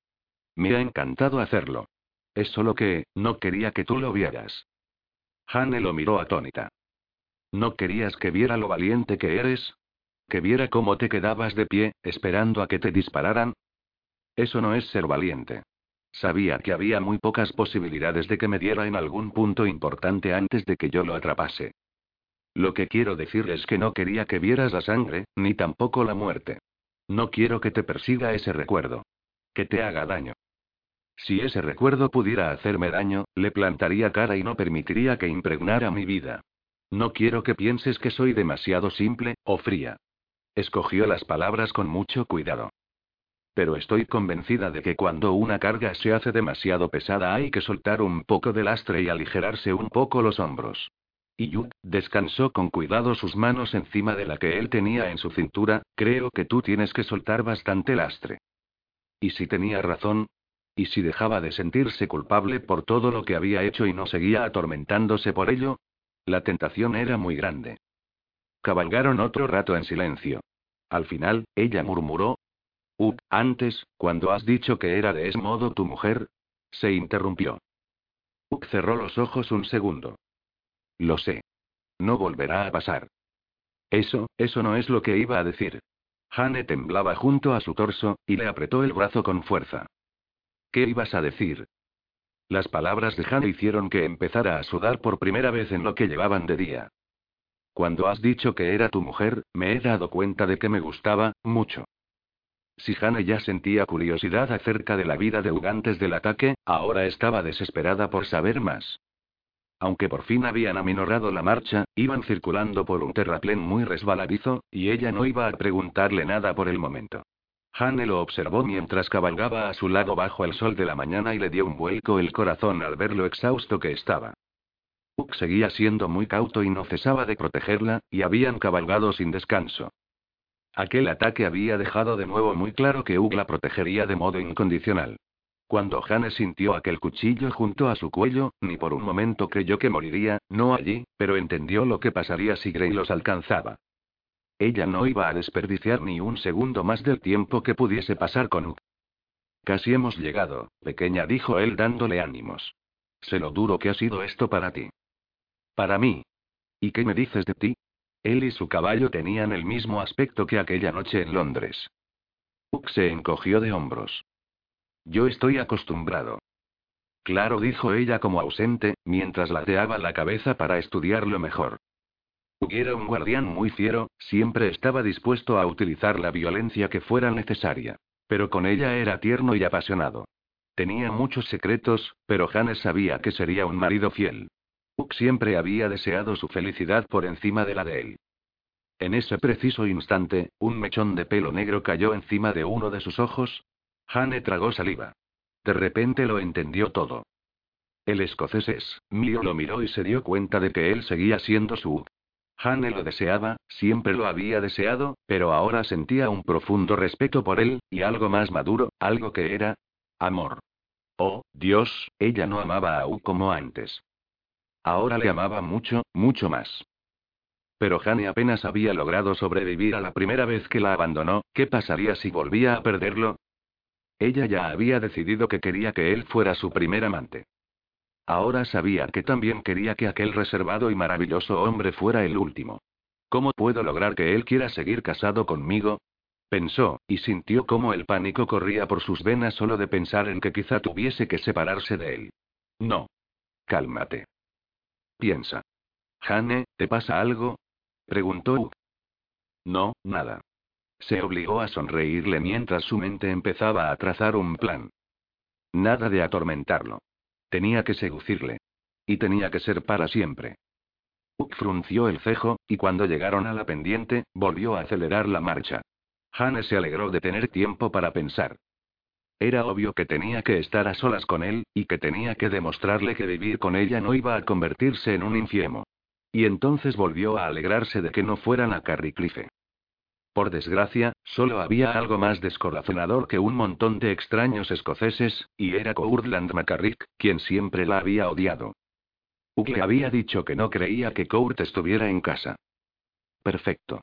Me ha encantado hacerlo. Es solo que, no quería que tú lo vieras. Hane lo miró atónita. ¿No querías que viera lo valiente que eres? ¿Que viera cómo te quedabas de pie, esperando a que te dispararan? Eso no es ser valiente. Sabía que había muy pocas posibilidades de que me diera en algún punto importante antes de que yo lo atrapase. Lo que quiero decir es que no quería que vieras la sangre, ni tampoco la muerte. No quiero que te persiga ese recuerdo. Que te haga daño. Si ese recuerdo pudiera hacerme daño, le plantaría cara y no permitiría que impregnara mi vida. No quiero que pienses que soy demasiado simple, o fría. Escogió las palabras con mucho cuidado. Pero estoy convencida de que cuando una carga se hace demasiado pesada hay que soltar un poco de lastre y aligerarse un poco los hombros. Y Yuk descansó con cuidado sus manos encima de la que él tenía en su cintura, creo que tú tienes que soltar bastante lastre. ¿Y si tenía razón? ¿Y si dejaba de sentirse culpable por todo lo que había hecho y no seguía atormentándose por ello? La tentación era muy grande. Cabalgaron otro rato en silencio. Al final, ella murmuró, Uk, antes, cuando has dicho que era de ese modo tu mujer. Se interrumpió. Uk cerró los ojos un segundo. Lo sé. No volverá a pasar. Eso, eso no es lo que iba a decir. Hane temblaba junto a su torso, y le apretó el brazo con fuerza. ¿Qué ibas a decir? Las palabras de Hane hicieron que empezara a sudar por primera vez en lo que llevaban de día. Cuando has dicho que era tu mujer, me he dado cuenta de que me gustaba, mucho. Si Hane ya sentía curiosidad acerca de la vida de Hug antes del ataque, ahora estaba desesperada por saber más. Aunque por fin habían aminorado la marcha, iban circulando por un terraplén muy resbaladizo, y ella no iba a preguntarle nada por el momento. Hane lo observó mientras cabalgaba a su lado bajo el sol de la mañana y le dio un vuelco el corazón al ver lo exhausto que estaba. Uk seguía siendo muy cauto y no cesaba de protegerla, y habían cabalgado sin descanso. Aquel ataque había dejado de nuevo muy claro que Uk la protegería de modo incondicional. Cuando Jane sintió aquel cuchillo junto a su cuello, ni por un momento creyó que moriría, no allí, pero entendió lo que pasaría si Grey los alcanzaba. Ella no iba a desperdiciar ni un segundo más del tiempo que pudiese pasar con Uk. Casi hemos llegado, pequeña, dijo él dándole ánimos. Sé lo duro que ha sido esto para ti. Para mí. ¿Y qué me dices de ti? Él y su caballo tenían el mismo aspecto que aquella noche en Londres. Uk se encogió de hombros. Yo estoy acostumbrado. Claro, dijo ella como ausente, mientras ladeaba la cabeza para estudiarlo mejor. Era un guardián muy fiero, siempre estaba dispuesto a utilizar la violencia que fuera necesaria. Pero con ella era tierno y apasionado. Tenía muchos secretos, pero Hannes sabía que sería un marido fiel. Uk siempre había deseado su felicidad por encima de la de él. En ese preciso instante, un mechón de pelo negro cayó encima de uno de sus ojos. Hane tragó saliva. De repente lo entendió todo. El escocés es, Mio lo miró y se dio cuenta de que él seguía siendo su Hane lo deseaba, siempre lo había deseado, pero ahora sentía un profundo respeto por él, y algo más maduro, algo que era amor. Oh, Dios, ella no amaba a U como antes. Ahora le amaba mucho, mucho más. Pero Jane apenas había logrado sobrevivir a la primera vez que la abandonó, ¿qué pasaría si volvía a perderlo? Ella ya había decidido que quería que él fuera su primer amante. Ahora sabía que también quería que aquel reservado y maravilloso hombre fuera el último. ¿Cómo puedo lograr que él quiera seguir casado conmigo? Pensó, y sintió cómo el pánico corría por sus venas solo de pensar en que quizá tuviese que separarse de él. No. Cálmate. Piensa. Jane, ¿te pasa algo? preguntó No, nada. Se obligó a sonreírle mientras su mente empezaba a trazar un plan. Nada de atormentarlo. Tenía que seducirle. Y tenía que ser para siempre. Uk frunció el cejo, y cuando llegaron a la pendiente, volvió a acelerar la marcha. Jane se alegró de tener tiempo para pensar. Era obvio que tenía que estar a solas con él, y que tenía que demostrarle que vivir con ella no iba a convertirse en un infiemo. Y entonces volvió a alegrarse de que no fueran a Carriclife. Por desgracia, solo había algo más descorazonador que un montón de extraños escoceses, y era Courtland McCarrick, quien siempre la había odiado. Hugh le había dicho que no creía que Court estuviera en casa. Perfecto.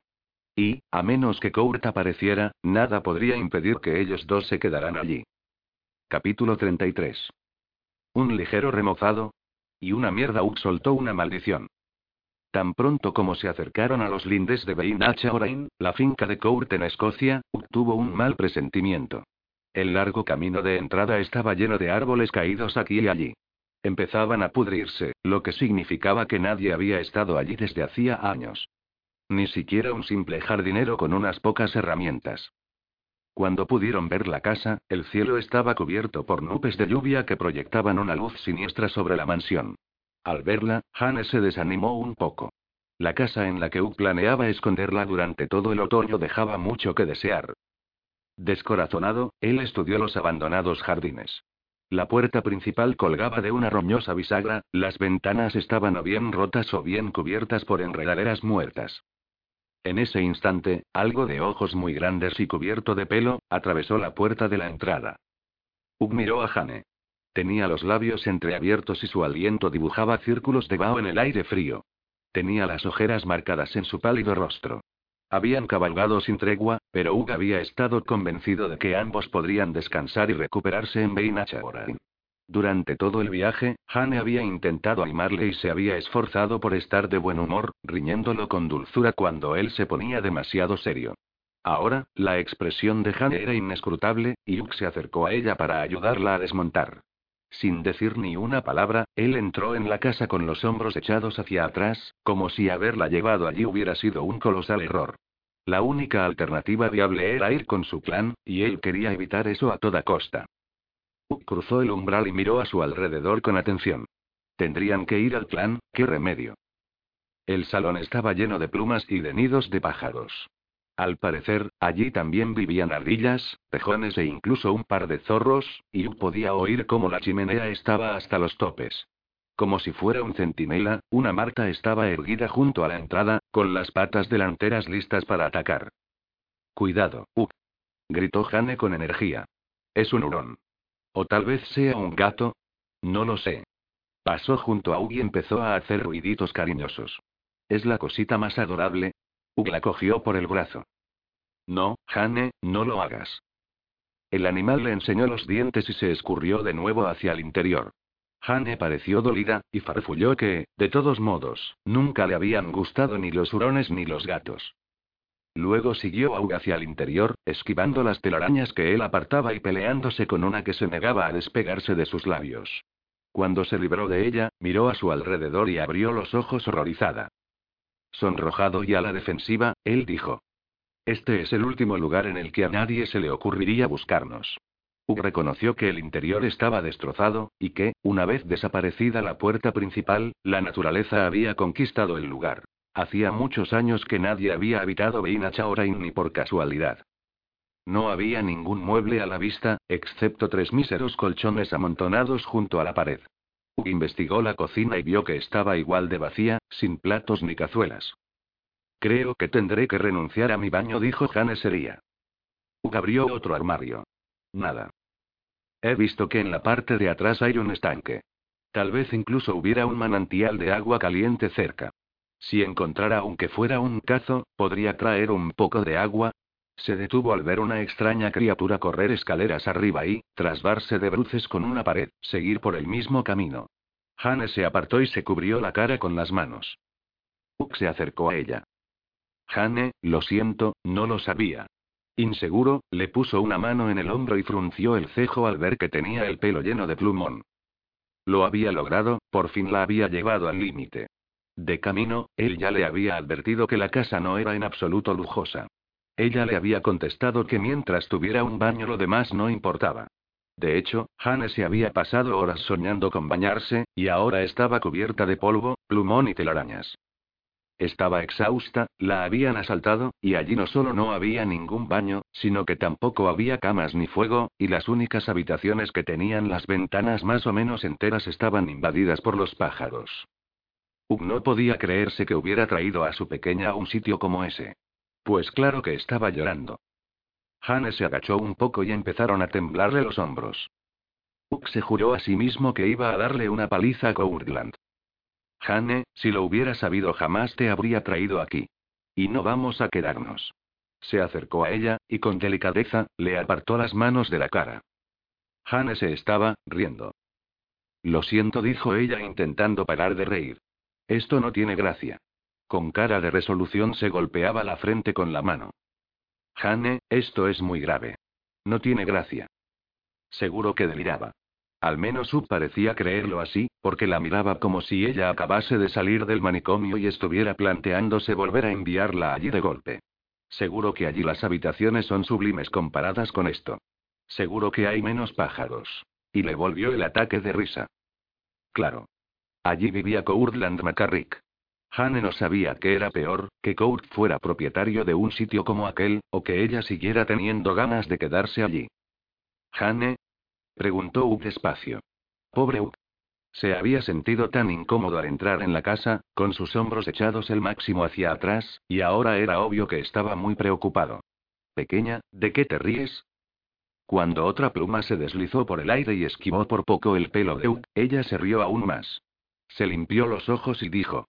Y, a menos que Court apareciera, nada podría impedir que ellos dos se quedaran allí. Capítulo 33. Un ligero remozado. Y una mierda Uk soltó una maldición. Tan pronto como se acercaron a los lindes de Beinachaorain, la finca de Court en Escocia, tuvo un mal presentimiento. El largo camino de entrada estaba lleno de árboles caídos aquí y allí. Empezaban a pudrirse, lo que significaba que nadie había estado allí desde hacía años. Ni siquiera un simple jardinero con unas pocas herramientas. Cuando pudieron ver la casa, el cielo estaba cubierto por nubes de lluvia que proyectaban una luz siniestra sobre la mansión. Al verla, Hannes se desanimó un poco. La casa en la que Ugg planeaba esconderla durante todo el otoño dejaba mucho que desear. Descorazonado, él estudió los abandonados jardines. La puerta principal colgaba de una roñosa bisagra, las ventanas estaban o bien rotas o bien cubiertas por enredaderas muertas. En ese instante, algo de ojos muy grandes y cubierto de pelo, atravesó la puerta de la entrada. Ug miró a Jane. Tenía los labios entreabiertos y su aliento dibujaba círculos de vaho en el aire frío. Tenía las ojeras marcadas en su pálido rostro. Habían cabalgado sin tregua, pero Ug había estado convencido de que ambos podrían descansar y recuperarse en Beinachaorain. Durante todo el viaje, Hane había intentado animarle y se había esforzado por estar de buen humor, riñéndolo con dulzura cuando él se ponía demasiado serio. Ahora, la expresión de Hane era inescrutable, y Uk se acercó a ella para ayudarla a desmontar. Sin decir ni una palabra, él entró en la casa con los hombros echados hacia atrás, como si haberla llevado allí hubiera sido un colosal error. La única alternativa viable era ir con su clan, y él quería evitar eso a toda costa cruzó el umbral y miró a su alrededor con atención. Tendrían que ir al clan, qué remedio. El salón estaba lleno de plumas y de nidos de pájaros. Al parecer, allí también vivían ardillas, tejones e incluso un par de zorros, y podía oír cómo la chimenea estaba hasta los topes. como si fuera un centinela, una Marta estaba erguida junto a la entrada, con las patas delanteras listas para atacar. Cuidado, Uk. Gritó Jane con energía. Es un hurón. O tal vez sea un gato. No lo sé. Pasó junto a Ug y empezó a hacer ruiditos cariñosos. Es la cosita más adorable. Ug la cogió por el brazo. No, Jane, no lo hagas. El animal le enseñó los dientes y se escurrió de nuevo hacia el interior. Jane pareció dolida, y farfulló que, de todos modos, nunca le habían gustado ni los hurones ni los gatos. Luego siguió Aug hacia el interior, esquivando las telarañas que él apartaba y peleándose con una que se negaba a despegarse de sus labios. Cuando se libró de ella, miró a su alrededor y abrió los ojos horrorizada. Sonrojado y a la defensiva, él dijo. Este es el último lugar en el que a nadie se le ocurriría buscarnos. Ug reconoció que el interior estaba destrozado, y que, una vez desaparecida la puerta principal, la naturaleza había conquistado el lugar. Hacía muchos años que nadie había habitado Beina Chaorain ni por casualidad. No había ningún mueble a la vista, excepto tres míseros colchones amontonados junto a la pared. Investigó la cocina y vio que estaba igual de vacía, sin platos ni cazuelas. Creo que tendré que renunciar a mi baño, dijo Jane sería. Ug abrió otro armario. Nada. He visto que en la parte de atrás hay un estanque. Tal vez incluso hubiera un manantial de agua caliente cerca. Si encontrara aunque fuera un cazo, podría traer un poco de agua. Se detuvo al ver una extraña criatura correr escaleras arriba y, trasvarse de bruces con una pared, seguir por el mismo camino. Hane se apartó y se cubrió la cara con las manos. Uk se acercó a ella. Hane, lo siento, no lo sabía. Inseguro, le puso una mano en el hombro y frunció el cejo al ver que tenía el pelo lleno de plumón. Lo había logrado, por fin la había llevado al límite. De camino, él ya le había advertido que la casa no era en absoluto lujosa. Ella le había contestado que mientras tuviera un baño lo demás no importaba. De hecho, Hane se había pasado horas soñando con bañarse, y ahora estaba cubierta de polvo, plumón y telarañas. Estaba exhausta, la habían asaltado, y allí no solo no había ningún baño, sino que tampoco había camas ni fuego, y las únicas habitaciones que tenían las ventanas más o menos enteras estaban invadidas por los pájaros. Ug no podía creerse que hubiera traído a su pequeña a un sitio como ese. Pues claro que estaba llorando. Hane se agachó un poco y empezaron a temblarle los hombros. Ug se juró a sí mismo que iba a darle una paliza a Courtland. Hane, si lo hubiera sabido jamás te habría traído aquí. Y no vamos a quedarnos. Se acercó a ella, y con delicadeza, le apartó las manos de la cara. Hane se estaba, riendo. Lo siento, dijo ella intentando parar de reír. Esto no tiene gracia. Con cara de resolución se golpeaba la frente con la mano. Jane, esto es muy grave. No tiene gracia. Seguro que deliraba. Al menos Sub parecía creerlo así, porque la miraba como si ella acabase de salir del manicomio y estuviera planteándose volver a enviarla allí de golpe. Seguro que allí las habitaciones son sublimes comparadas con esto. Seguro que hay menos pájaros. Y le volvió el ataque de risa. Claro. Allí vivía Courtland McCarrick. Hane no sabía que era peor, que Court fuera propietario de un sitio como aquel, o que ella siguiera teniendo ganas de quedarse allí. ¿Hane? preguntó Ugg despacio. Pobre Ugg. Se había sentido tan incómodo al entrar en la casa, con sus hombros echados el máximo hacia atrás, y ahora era obvio que estaba muy preocupado. Pequeña, ¿de qué te ríes? Cuando otra pluma se deslizó por el aire y esquivó por poco el pelo de Ugg, ella se rió aún más. Se limpió los ojos y dijo.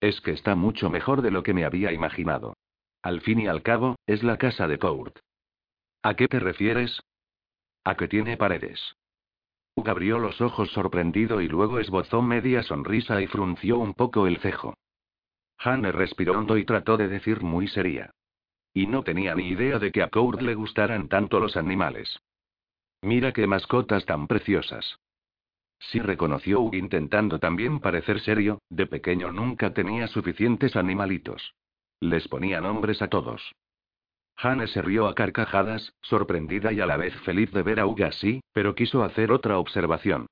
Es que está mucho mejor de lo que me había imaginado. Al fin y al cabo, es la casa de Court. ¿A qué te refieres? A que tiene paredes. Hugh abrió los ojos sorprendido y luego esbozó media sonrisa y frunció un poco el cejo. Hannah respiró hondo y trató de decir muy seria. Y no tenía ni idea de que a Court le gustaran tanto los animales. Mira qué mascotas tan preciosas. Sí reconoció Hugh intentando también parecer serio, de pequeño nunca tenía suficientes animalitos. Les ponía nombres a todos. Hane se rió a carcajadas, sorprendida y a la vez feliz de ver a Hugh así, pero quiso hacer otra observación.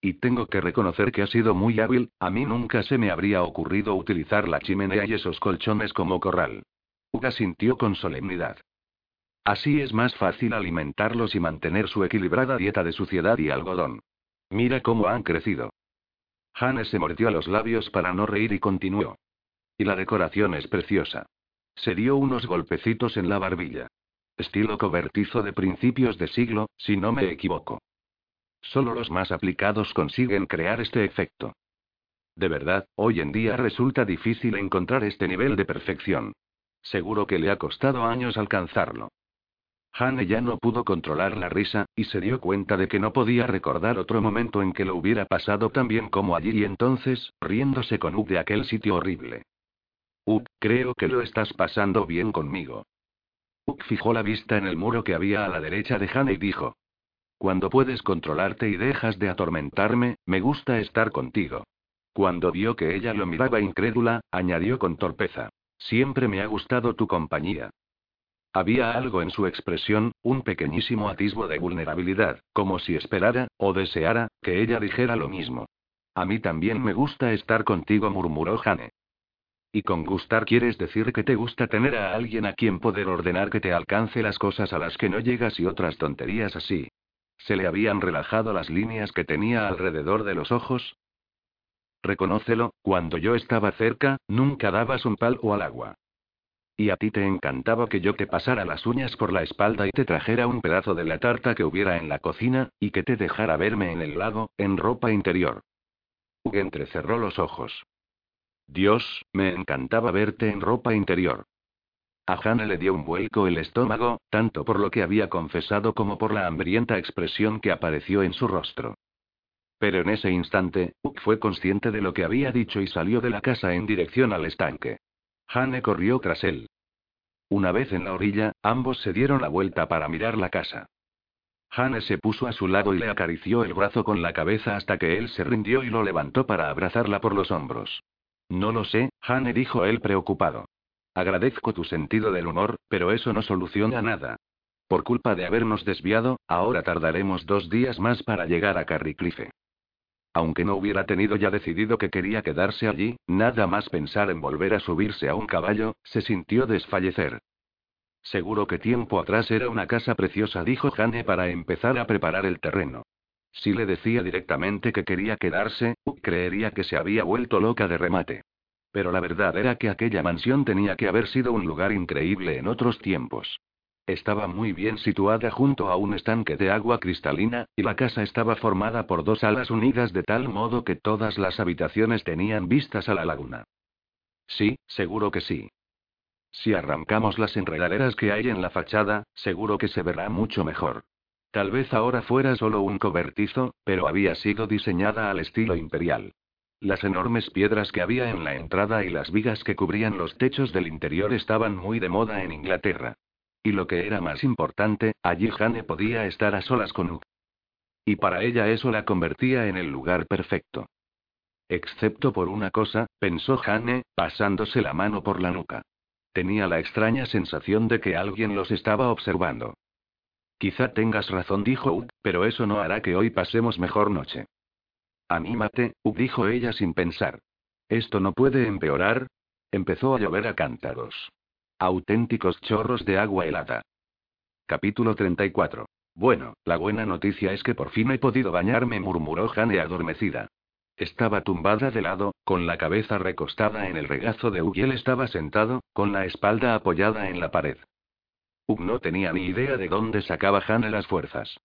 Y tengo que reconocer que ha sido muy hábil, a mí nunca se me habría ocurrido utilizar la chimenea y esos colchones como corral. Hugh sintió con solemnidad. Así es más fácil alimentarlos y mantener su equilibrada dieta de suciedad y algodón. Mira cómo han crecido. Hane se mordió los labios para no reír y continuó. Y la decoración es preciosa. Se dio unos golpecitos en la barbilla. Estilo cobertizo de principios de siglo, si no me equivoco. Solo los más aplicados consiguen crear este efecto. De verdad, hoy en día resulta difícil encontrar este nivel de perfección. Seguro que le ha costado años alcanzarlo. Hane ya no pudo controlar la risa, y se dio cuenta de que no podía recordar otro momento en que lo hubiera pasado tan bien como allí y entonces, riéndose con Uk de aquel sitio horrible. Uk, creo que lo estás pasando bien conmigo. Uk fijó la vista en el muro que había a la derecha de Hane y dijo. Cuando puedes controlarte y dejas de atormentarme, me gusta estar contigo. Cuando vio que ella lo miraba incrédula, añadió con torpeza. Siempre me ha gustado tu compañía. Había algo en su expresión, un pequeñísimo atisbo de vulnerabilidad, como si esperara, o deseara, que ella dijera lo mismo. A mí también me gusta estar contigo, murmuró Jane. Y con gustar quieres decir que te gusta tener a alguien a quien poder ordenar que te alcance las cosas a las que no llegas y otras tonterías así. Se le habían relajado las líneas que tenía alrededor de los ojos. Reconócelo, cuando yo estaba cerca, nunca dabas un palo al agua. Y a ti te encantaba que yo te pasara las uñas por la espalda y te trajera un pedazo de la tarta que hubiera en la cocina, y que te dejara verme en el lago, en ropa interior. Hugh entrecerró los ojos. Dios, me encantaba verte en ropa interior. A Hannah le dio un vuelco el estómago, tanto por lo que había confesado como por la hambrienta expresión que apareció en su rostro. Pero en ese instante, Hugh fue consciente de lo que había dicho y salió de la casa en dirección al estanque. Hane corrió tras él. Una vez en la orilla, ambos se dieron la vuelta para mirar la casa. Hane se puso a su lado y le acarició el brazo con la cabeza hasta que él se rindió y lo levantó para abrazarla por los hombros. No lo sé, Hane dijo él preocupado. Agradezco tu sentido del humor, pero eso no soluciona nada. Por culpa de habernos desviado, ahora tardaremos dos días más para llegar a Carriclife. Aunque no hubiera tenido ya decidido que quería quedarse allí, nada más pensar en volver a subirse a un caballo, se sintió desfallecer. Seguro que tiempo atrás era una casa preciosa, dijo Jane para empezar a preparar el terreno. Si le decía directamente que quería quedarse, creería que se había vuelto loca de remate. Pero la verdad era que aquella mansión tenía que haber sido un lugar increíble en otros tiempos. Estaba muy bien situada junto a un estanque de agua cristalina, y la casa estaba formada por dos alas unidas de tal modo que todas las habitaciones tenían vistas a la laguna. Sí, seguro que sí. Si arrancamos las enredaderas que hay en la fachada, seguro que se verá mucho mejor. Tal vez ahora fuera solo un cobertizo, pero había sido diseñada al estilo imperial. Las enormes piedras que había en la entrada y las vigas que cubrían los techos del interior estaban muy de moda en Inglaterra. Y lo que era más importante, allí Jane podía estar a solas con Uk. Y para ella eso la convertía en el lugar perfecto. Excepto por una cosa, pensó Jane, pasándose la mano por la nuca. Tenía la extraña sensación de que alguien los estaba observando. Quizá tengas razón, dijo Uk, pero eso no hará que hoy pasemos mejor noche. Anímate, Uk, dijo ella sin pensar. Esto no puede empeorar. Empezó a llover a cántaros. Auténticos chorros de agua helada. Capítulo 34. Bueno, la buena noticia es que por fin he podido bañarme, murmuró Jane adormecida. Estaba tumbada de lado, con la cabeza recostada en el regazo de Hugh y él estaba sentado, con la espalda apoyada en la pared. Hugh no tenía ni idea de dónde sacaba Jane las fuerzas.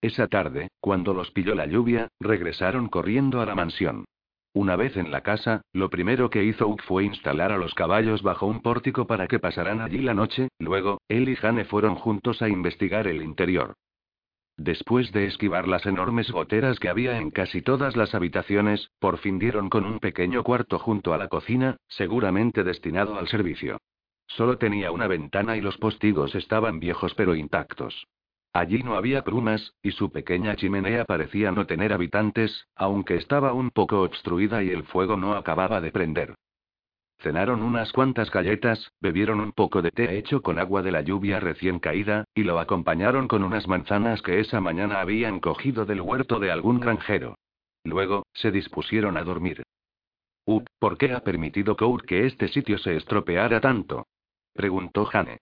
Esa tarde, cuando los pilló la lluvia, regresaron corriendo a la mansión. Una vez en la casa, lo primero que hizo Uk fue instalar a los caballos bajo un pórtico para que pasaran allí la noche, luego, él y Jane fueron juntos a investigar el interior. Después de esquivar las enormes goteras que había en casi todas las habitaciones, por fin dieron con un pequeño cuarto junto a la cocina, seguramente destinado al servicio. Solo tenía una ventana y los postigos estaban viejos pero intactos. Allí no había plumas, y su pequeña chimenea parecía no tener habitantes, aunque estaba un poco obstruida y el fuego no acababa de prender. Cenaron unas cuantas galletas, bebieron un poco de té hecho con agua de la lluvia recién caída, y lo acompañaron con unas manzanas que esa mañana habían cogido del huerto de algún granjero. Luego, se dispusieron a dormir. Uh, ¿por qué ha permitido Court que este sitio se estropeara tanto? preguntó Jane.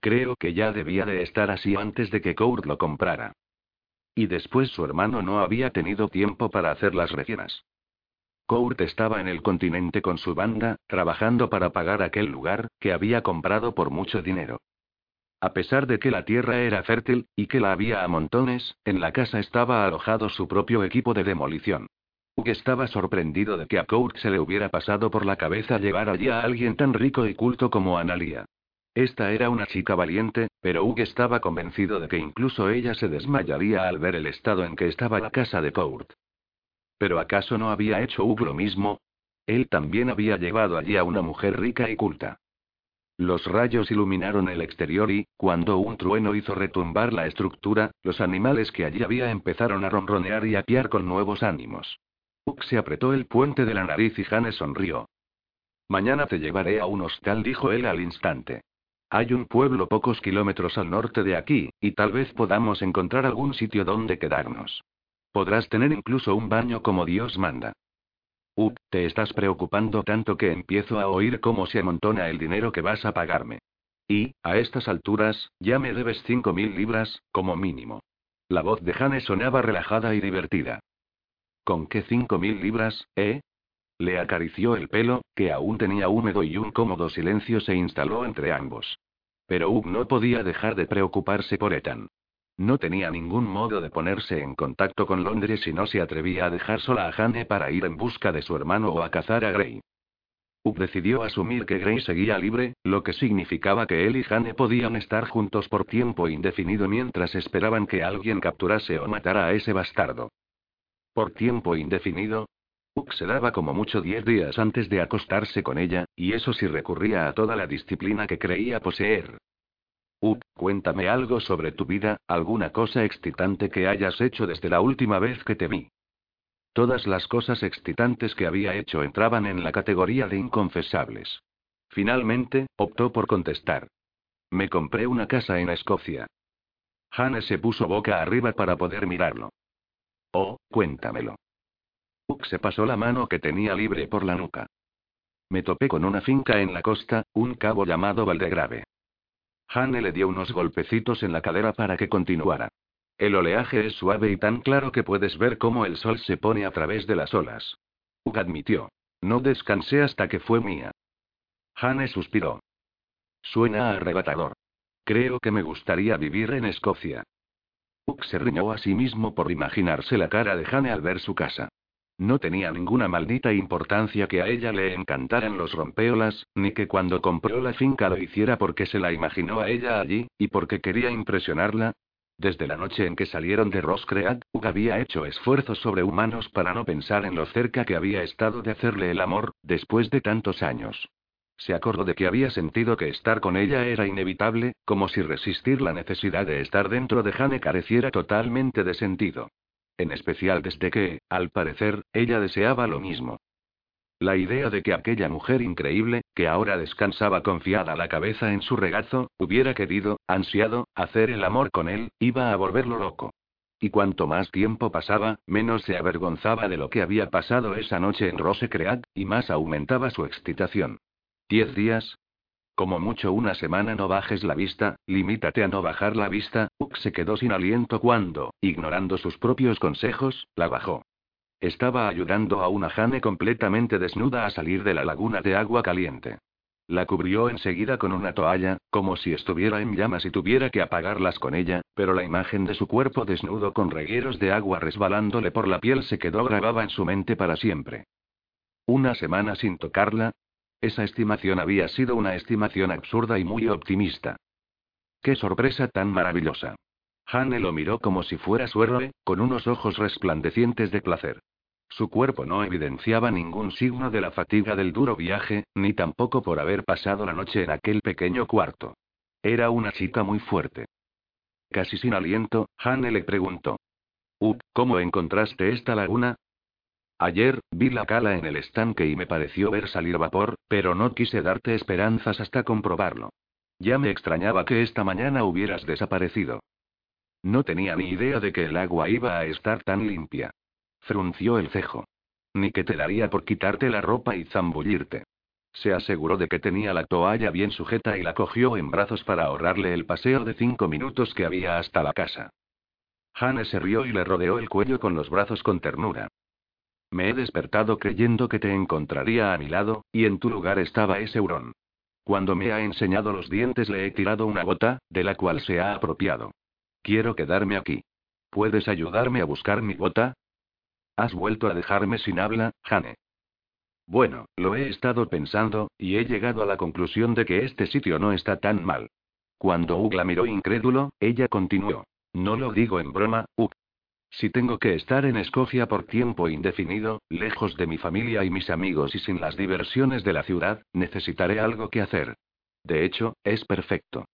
Creo que ya debía de estar así antes de que Court lo comprara. Y después su hermano no había tenido tiempo para hacer las rellenas. Kurt estaba en el continente con su banda, trabajando para pagar aquel lugar, que había comprado por mucho dinero. A pesar de que la tierra era fértil, y que la había a montones, en la casa estaba alojado su propio equipo de demolición. Hugh estaba sorprendido de que a Kurt se le hubiera pasado por la cabeza llevar allí a alguien tan rico y culto como Analia. Esta era una chica valiente, pero Hugh estaba convencido de que incluso ella se desmayaría al ver el estado en que estaba la casa de Kurt. ¿Pero acaso no había hecho Hugh lo mismo? Él también había llevado allí a una mujer rica y culta. Los rayos iluminaron el exterior y, cuando un trueno hizo retumbar la estructura, los animales que allí había empezaron a ronronear y a piar con nuevos ánimos. Hugh se apretó el puente de la nariz y Jane sonrió. Mañana te llevaré a un hostal, dijo él al instante. Hay un pueblo pocos kilómetros al norte de aquí, y tal vez podamos encontrar algún sitio donde quedarnos. Podrás tener incluso un baño como Dios manda. Uh, te estás preocupando tanto que empiezo a oír cómo se amontona el dinero que vas a pagarme. Y, a estas alturas, ya me debes cinco mil libras, como mínimo. La voz de Jane sonaba relajada y divertida. ¿Con qué cinco mil libras, eh? Le acarició el pelo, que aún tenía húmedo y un cómodo silencio se instaló entre ambos. Pero Hugh no podía dejar de preocuparse por Ethan. No tenía ningún modo de ponerse en contacto con Londres y no se atrevía a dejar sola a Jane para ir en busca de su hermano o a cazar a Gray. Hugh decidió asumir que Gray seguía libre, lo que significaba que él y Jane podían estar juntos por tiempo indefinido mientras esperaban que alguien capturase o matara a ese bastardo. Por tiempo indefinido. Hugh se daba como mucho diez días antes de acostarse con ella, y eso sí recurría a toda la disciplina que creía poseer. Uh, cuéntame algo sobre tu vida, alguna cosa excitante que hayas hecho desde la última vez que te vi. Todas las cosas excitantes que había hecho entraban en la categoría de inconfesables. Finalmente, optó por contestar. Me compré una casa en Escocia. Hane se puso boca arriba para poder mirarlo. Oh, cuéntamelo. Uck se pasó la mano que tenía libre por la nuca. Me topé con una finca en la costa, un cabo llamado Valdegrave. Hane le dio unos golpecitos en la cadera para que continuara. El oleaje es suave y tan claro que puedes ver cómo el sol se pone a través de las olas. Hugh admitió. No descansé hasta que fue mía. Hane suspiró. Suena arrebatador. Creo que me gustaría vivir en Escocia. Hugh se riñó a sí mismo por imaginarse la cara de Hane al ver su casa. No tenía ninguna maldita importancia que a ella le encantaran los rompeolas, ni que cuando compró la finca lo hiciera porque se la imaginó a ella allí, y porque quería impresionarla. Desde la noche en que salieron de Roscreag, Hugh había hecho esfuerzos sobrehumanos para no pensar en lo cerca que había estado de hacerle el amor, después de tantos años. Se acordó de que había sentido que estar con ella era inevitable, como si resistir la necesidad de estar dentro de Jane careciera totalmente de sentido. En especial desde que, al parecer, ella deseaba lo mismo. La idea de que aquella mujer increíble, que ahora descansaba confiada la cabeza en su regazo, hubiera querido, ansiado, hacer el amor con él, iba a volverlo loco. Y cuanto más tiempo pasaba, menos se avergonzaba de lo que había pasado esa noche en Rosecreag, y más aumentaba su excitación. Diez días, como mucho una semana no bajes la vista, limítate a no bajar la vista. Uck se quedó sin aliento cuando, ignorando sus propios consejos, la bajó. Estaba ayudando a una Jane completamente desnuda a salir de la laguna de agua caliente. La cubrió enseguida con una toalla, como si estuviera en llamas y tuviera que apagarlas con ella, pero la imagen de su cuerpo desnudo con regueros de agua resbalándole por la piel se quedó grabada en su mente para siempre. Una semana sin tocarla, esa estimación había sido una estimación absurda y muy optimista. ¡Qué sorpresa tan maravillosa! Hane lo miró como si fuera su héroe, con unos ojos resplandecientes de placer. Su cuerpo no evidenciaba ningún signo de la fatiga del duro viaje, ni tampoco por haber pasado la noche en aquel pequeño cuarto. Era una chica muy fuerte. Casi sin aliento, Hane le preguntó. Uh, ¿cómo encontraste esta laguna? Ayer, vi la cala en el estanque y me pareció ver salir vapor, pero no quise darte esperanzas hasta comprobarlo. Ya me extrañaba que esta mañana hubieras desaparecido. No tenía ni idea de que el agua iba a estar tan limpia. Frunció el cejo. Ni que te daría por quitarte la ropa y zambullirte. Se aseguró de que tenía la toalla bien sujeta y la cogió en brazos para ahorrarle el paseo de cinco minutos que había hasta la casa. Hane se rió y le rodeó el cuello con los brazos con ternura. Me he despertado creyendo que te encontraría a mi lado, y en tu lugar estaba ese hurón. Cuando me ha enseñado los dientes le he tirado una gota, de la cual se ha apropiado. Quiero quedarme aquí. ¿Puedes ayudarme a buscar mi gota? Has vuelto a dejarme sin habla, Jane. Bueno, lo he estado pensando, y he llegado a la conclusión de que este sitio no está tan mal. Cuando Ugla miró incrédulo, ella continuó. No lo digo en broma, Ug. Si tengo que estar en Escocia por tiempo indefinido, lejos de mi familia y mis amigos y sin las diversiones de la ciudad, necesitaré algo que hacer. De hecho, es perfecto.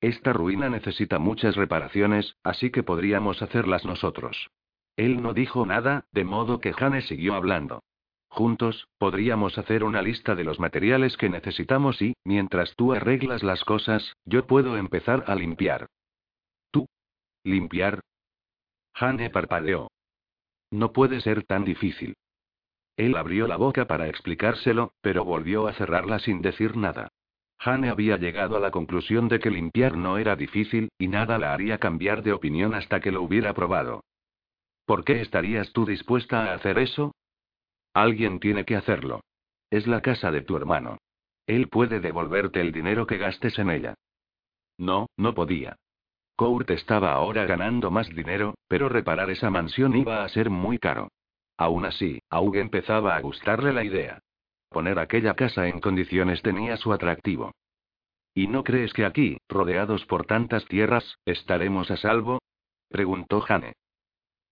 Esta ruina necesita muchas reparaciones, así que podríamos hacerlas nosotros. Él no dijo nada, de modo que Jane siguió hablando. Juntos, podríamos hacer una lista de los materiales que necesitamos y, mientras tú arreglas las cosas, yo puedo empezar a limpiar. ¿Tú? ¿Limpiar? Jane parpadeó. No puede ser tan difícil. Él abrió la boca para explicárselo, pero volvió a cerrarla sin decir nada. Jane había llegado a la conclusión de que limpiar no era difícil, y nada la haría cambiar de opinión hasta que lo hubiera probado. ¿Por qué estarías tú dispuesta a hacer eso? Alguien tiene que hacerlo. Es la casa de tu hermano. Él puede devolverte el dinero que gastes en ella. No, no podía. Court estaba ahora ganando más dinero, pero reparar esa mansión iba a ser muy caro. Aún así, a Hugh empezaba a gustarle la idea. Poner aquella casa en condiciones tenía su atractivo. ¿Y no crees que aquí, rodeados por tantas tierras, estaremos a salvo? preguntó Jane.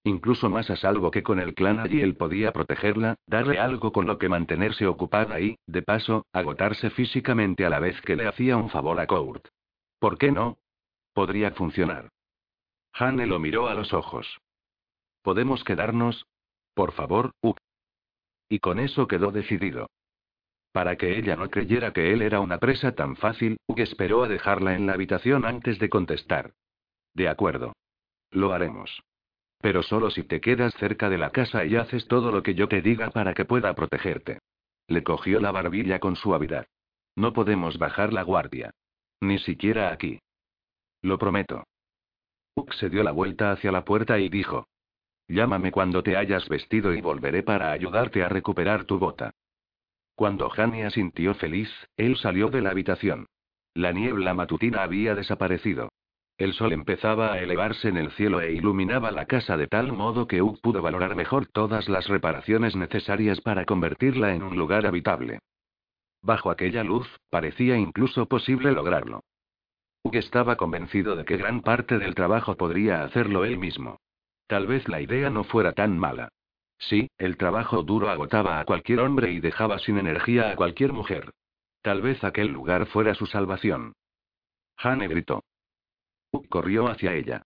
Incluso más a salvo que con el clan allí él podía protegerla, darle algo con lo que mantenerse ocupada y, de paso, agotarse físicamente a la vez que le hacía un favor a Court. ¿Por qué no? Podría funcionar. Hane lo miró a los ojos. ¿Podemos quedarnos? Por favor, Uk. Y con eso quedó decidido. Para que ella no creyera que él era una presa tan fácil, Uk esperó a dejarla en la habitación antes de contestar. De acuerdo. Lo haremos. Pero solo si te quedas cerca de la casa y haces todo lo que yo te diga para que pueda protegerte. Le cogió la barbilla con suavidad. No podemos bajar la guardia. Ni siquiera aquí. Lo prometo. Uck se dio la vuelta hacia la puerta y dijo. Llámame cuando te hayas vestido y volveré para ayudarte a recuperar tu bota. Cuando Jania sintió feliz, él salió de la habitación. La niebla matutina había desaparecido. El sol empezaba a elevarse en el cielo e iluminaba la casa de tal modo que Uck pudo valorar mejor todas las reparaciones necesarias para convertirla en un lugar habitable. Bajo aquella luz, parecía incluso posible lograrlo. Hugh estaba convencido de que gran parte del trabajo podría hacerlo él mismo. Tal vez la idea no fuera tan mala. Sí, el trabajo duro agotaba a cualquier hombre y dejaba sin energía a cualquier mujer. Tal vez aquel lugar fuera su salvación. Hane gritó. Hugh corrió hacia ella.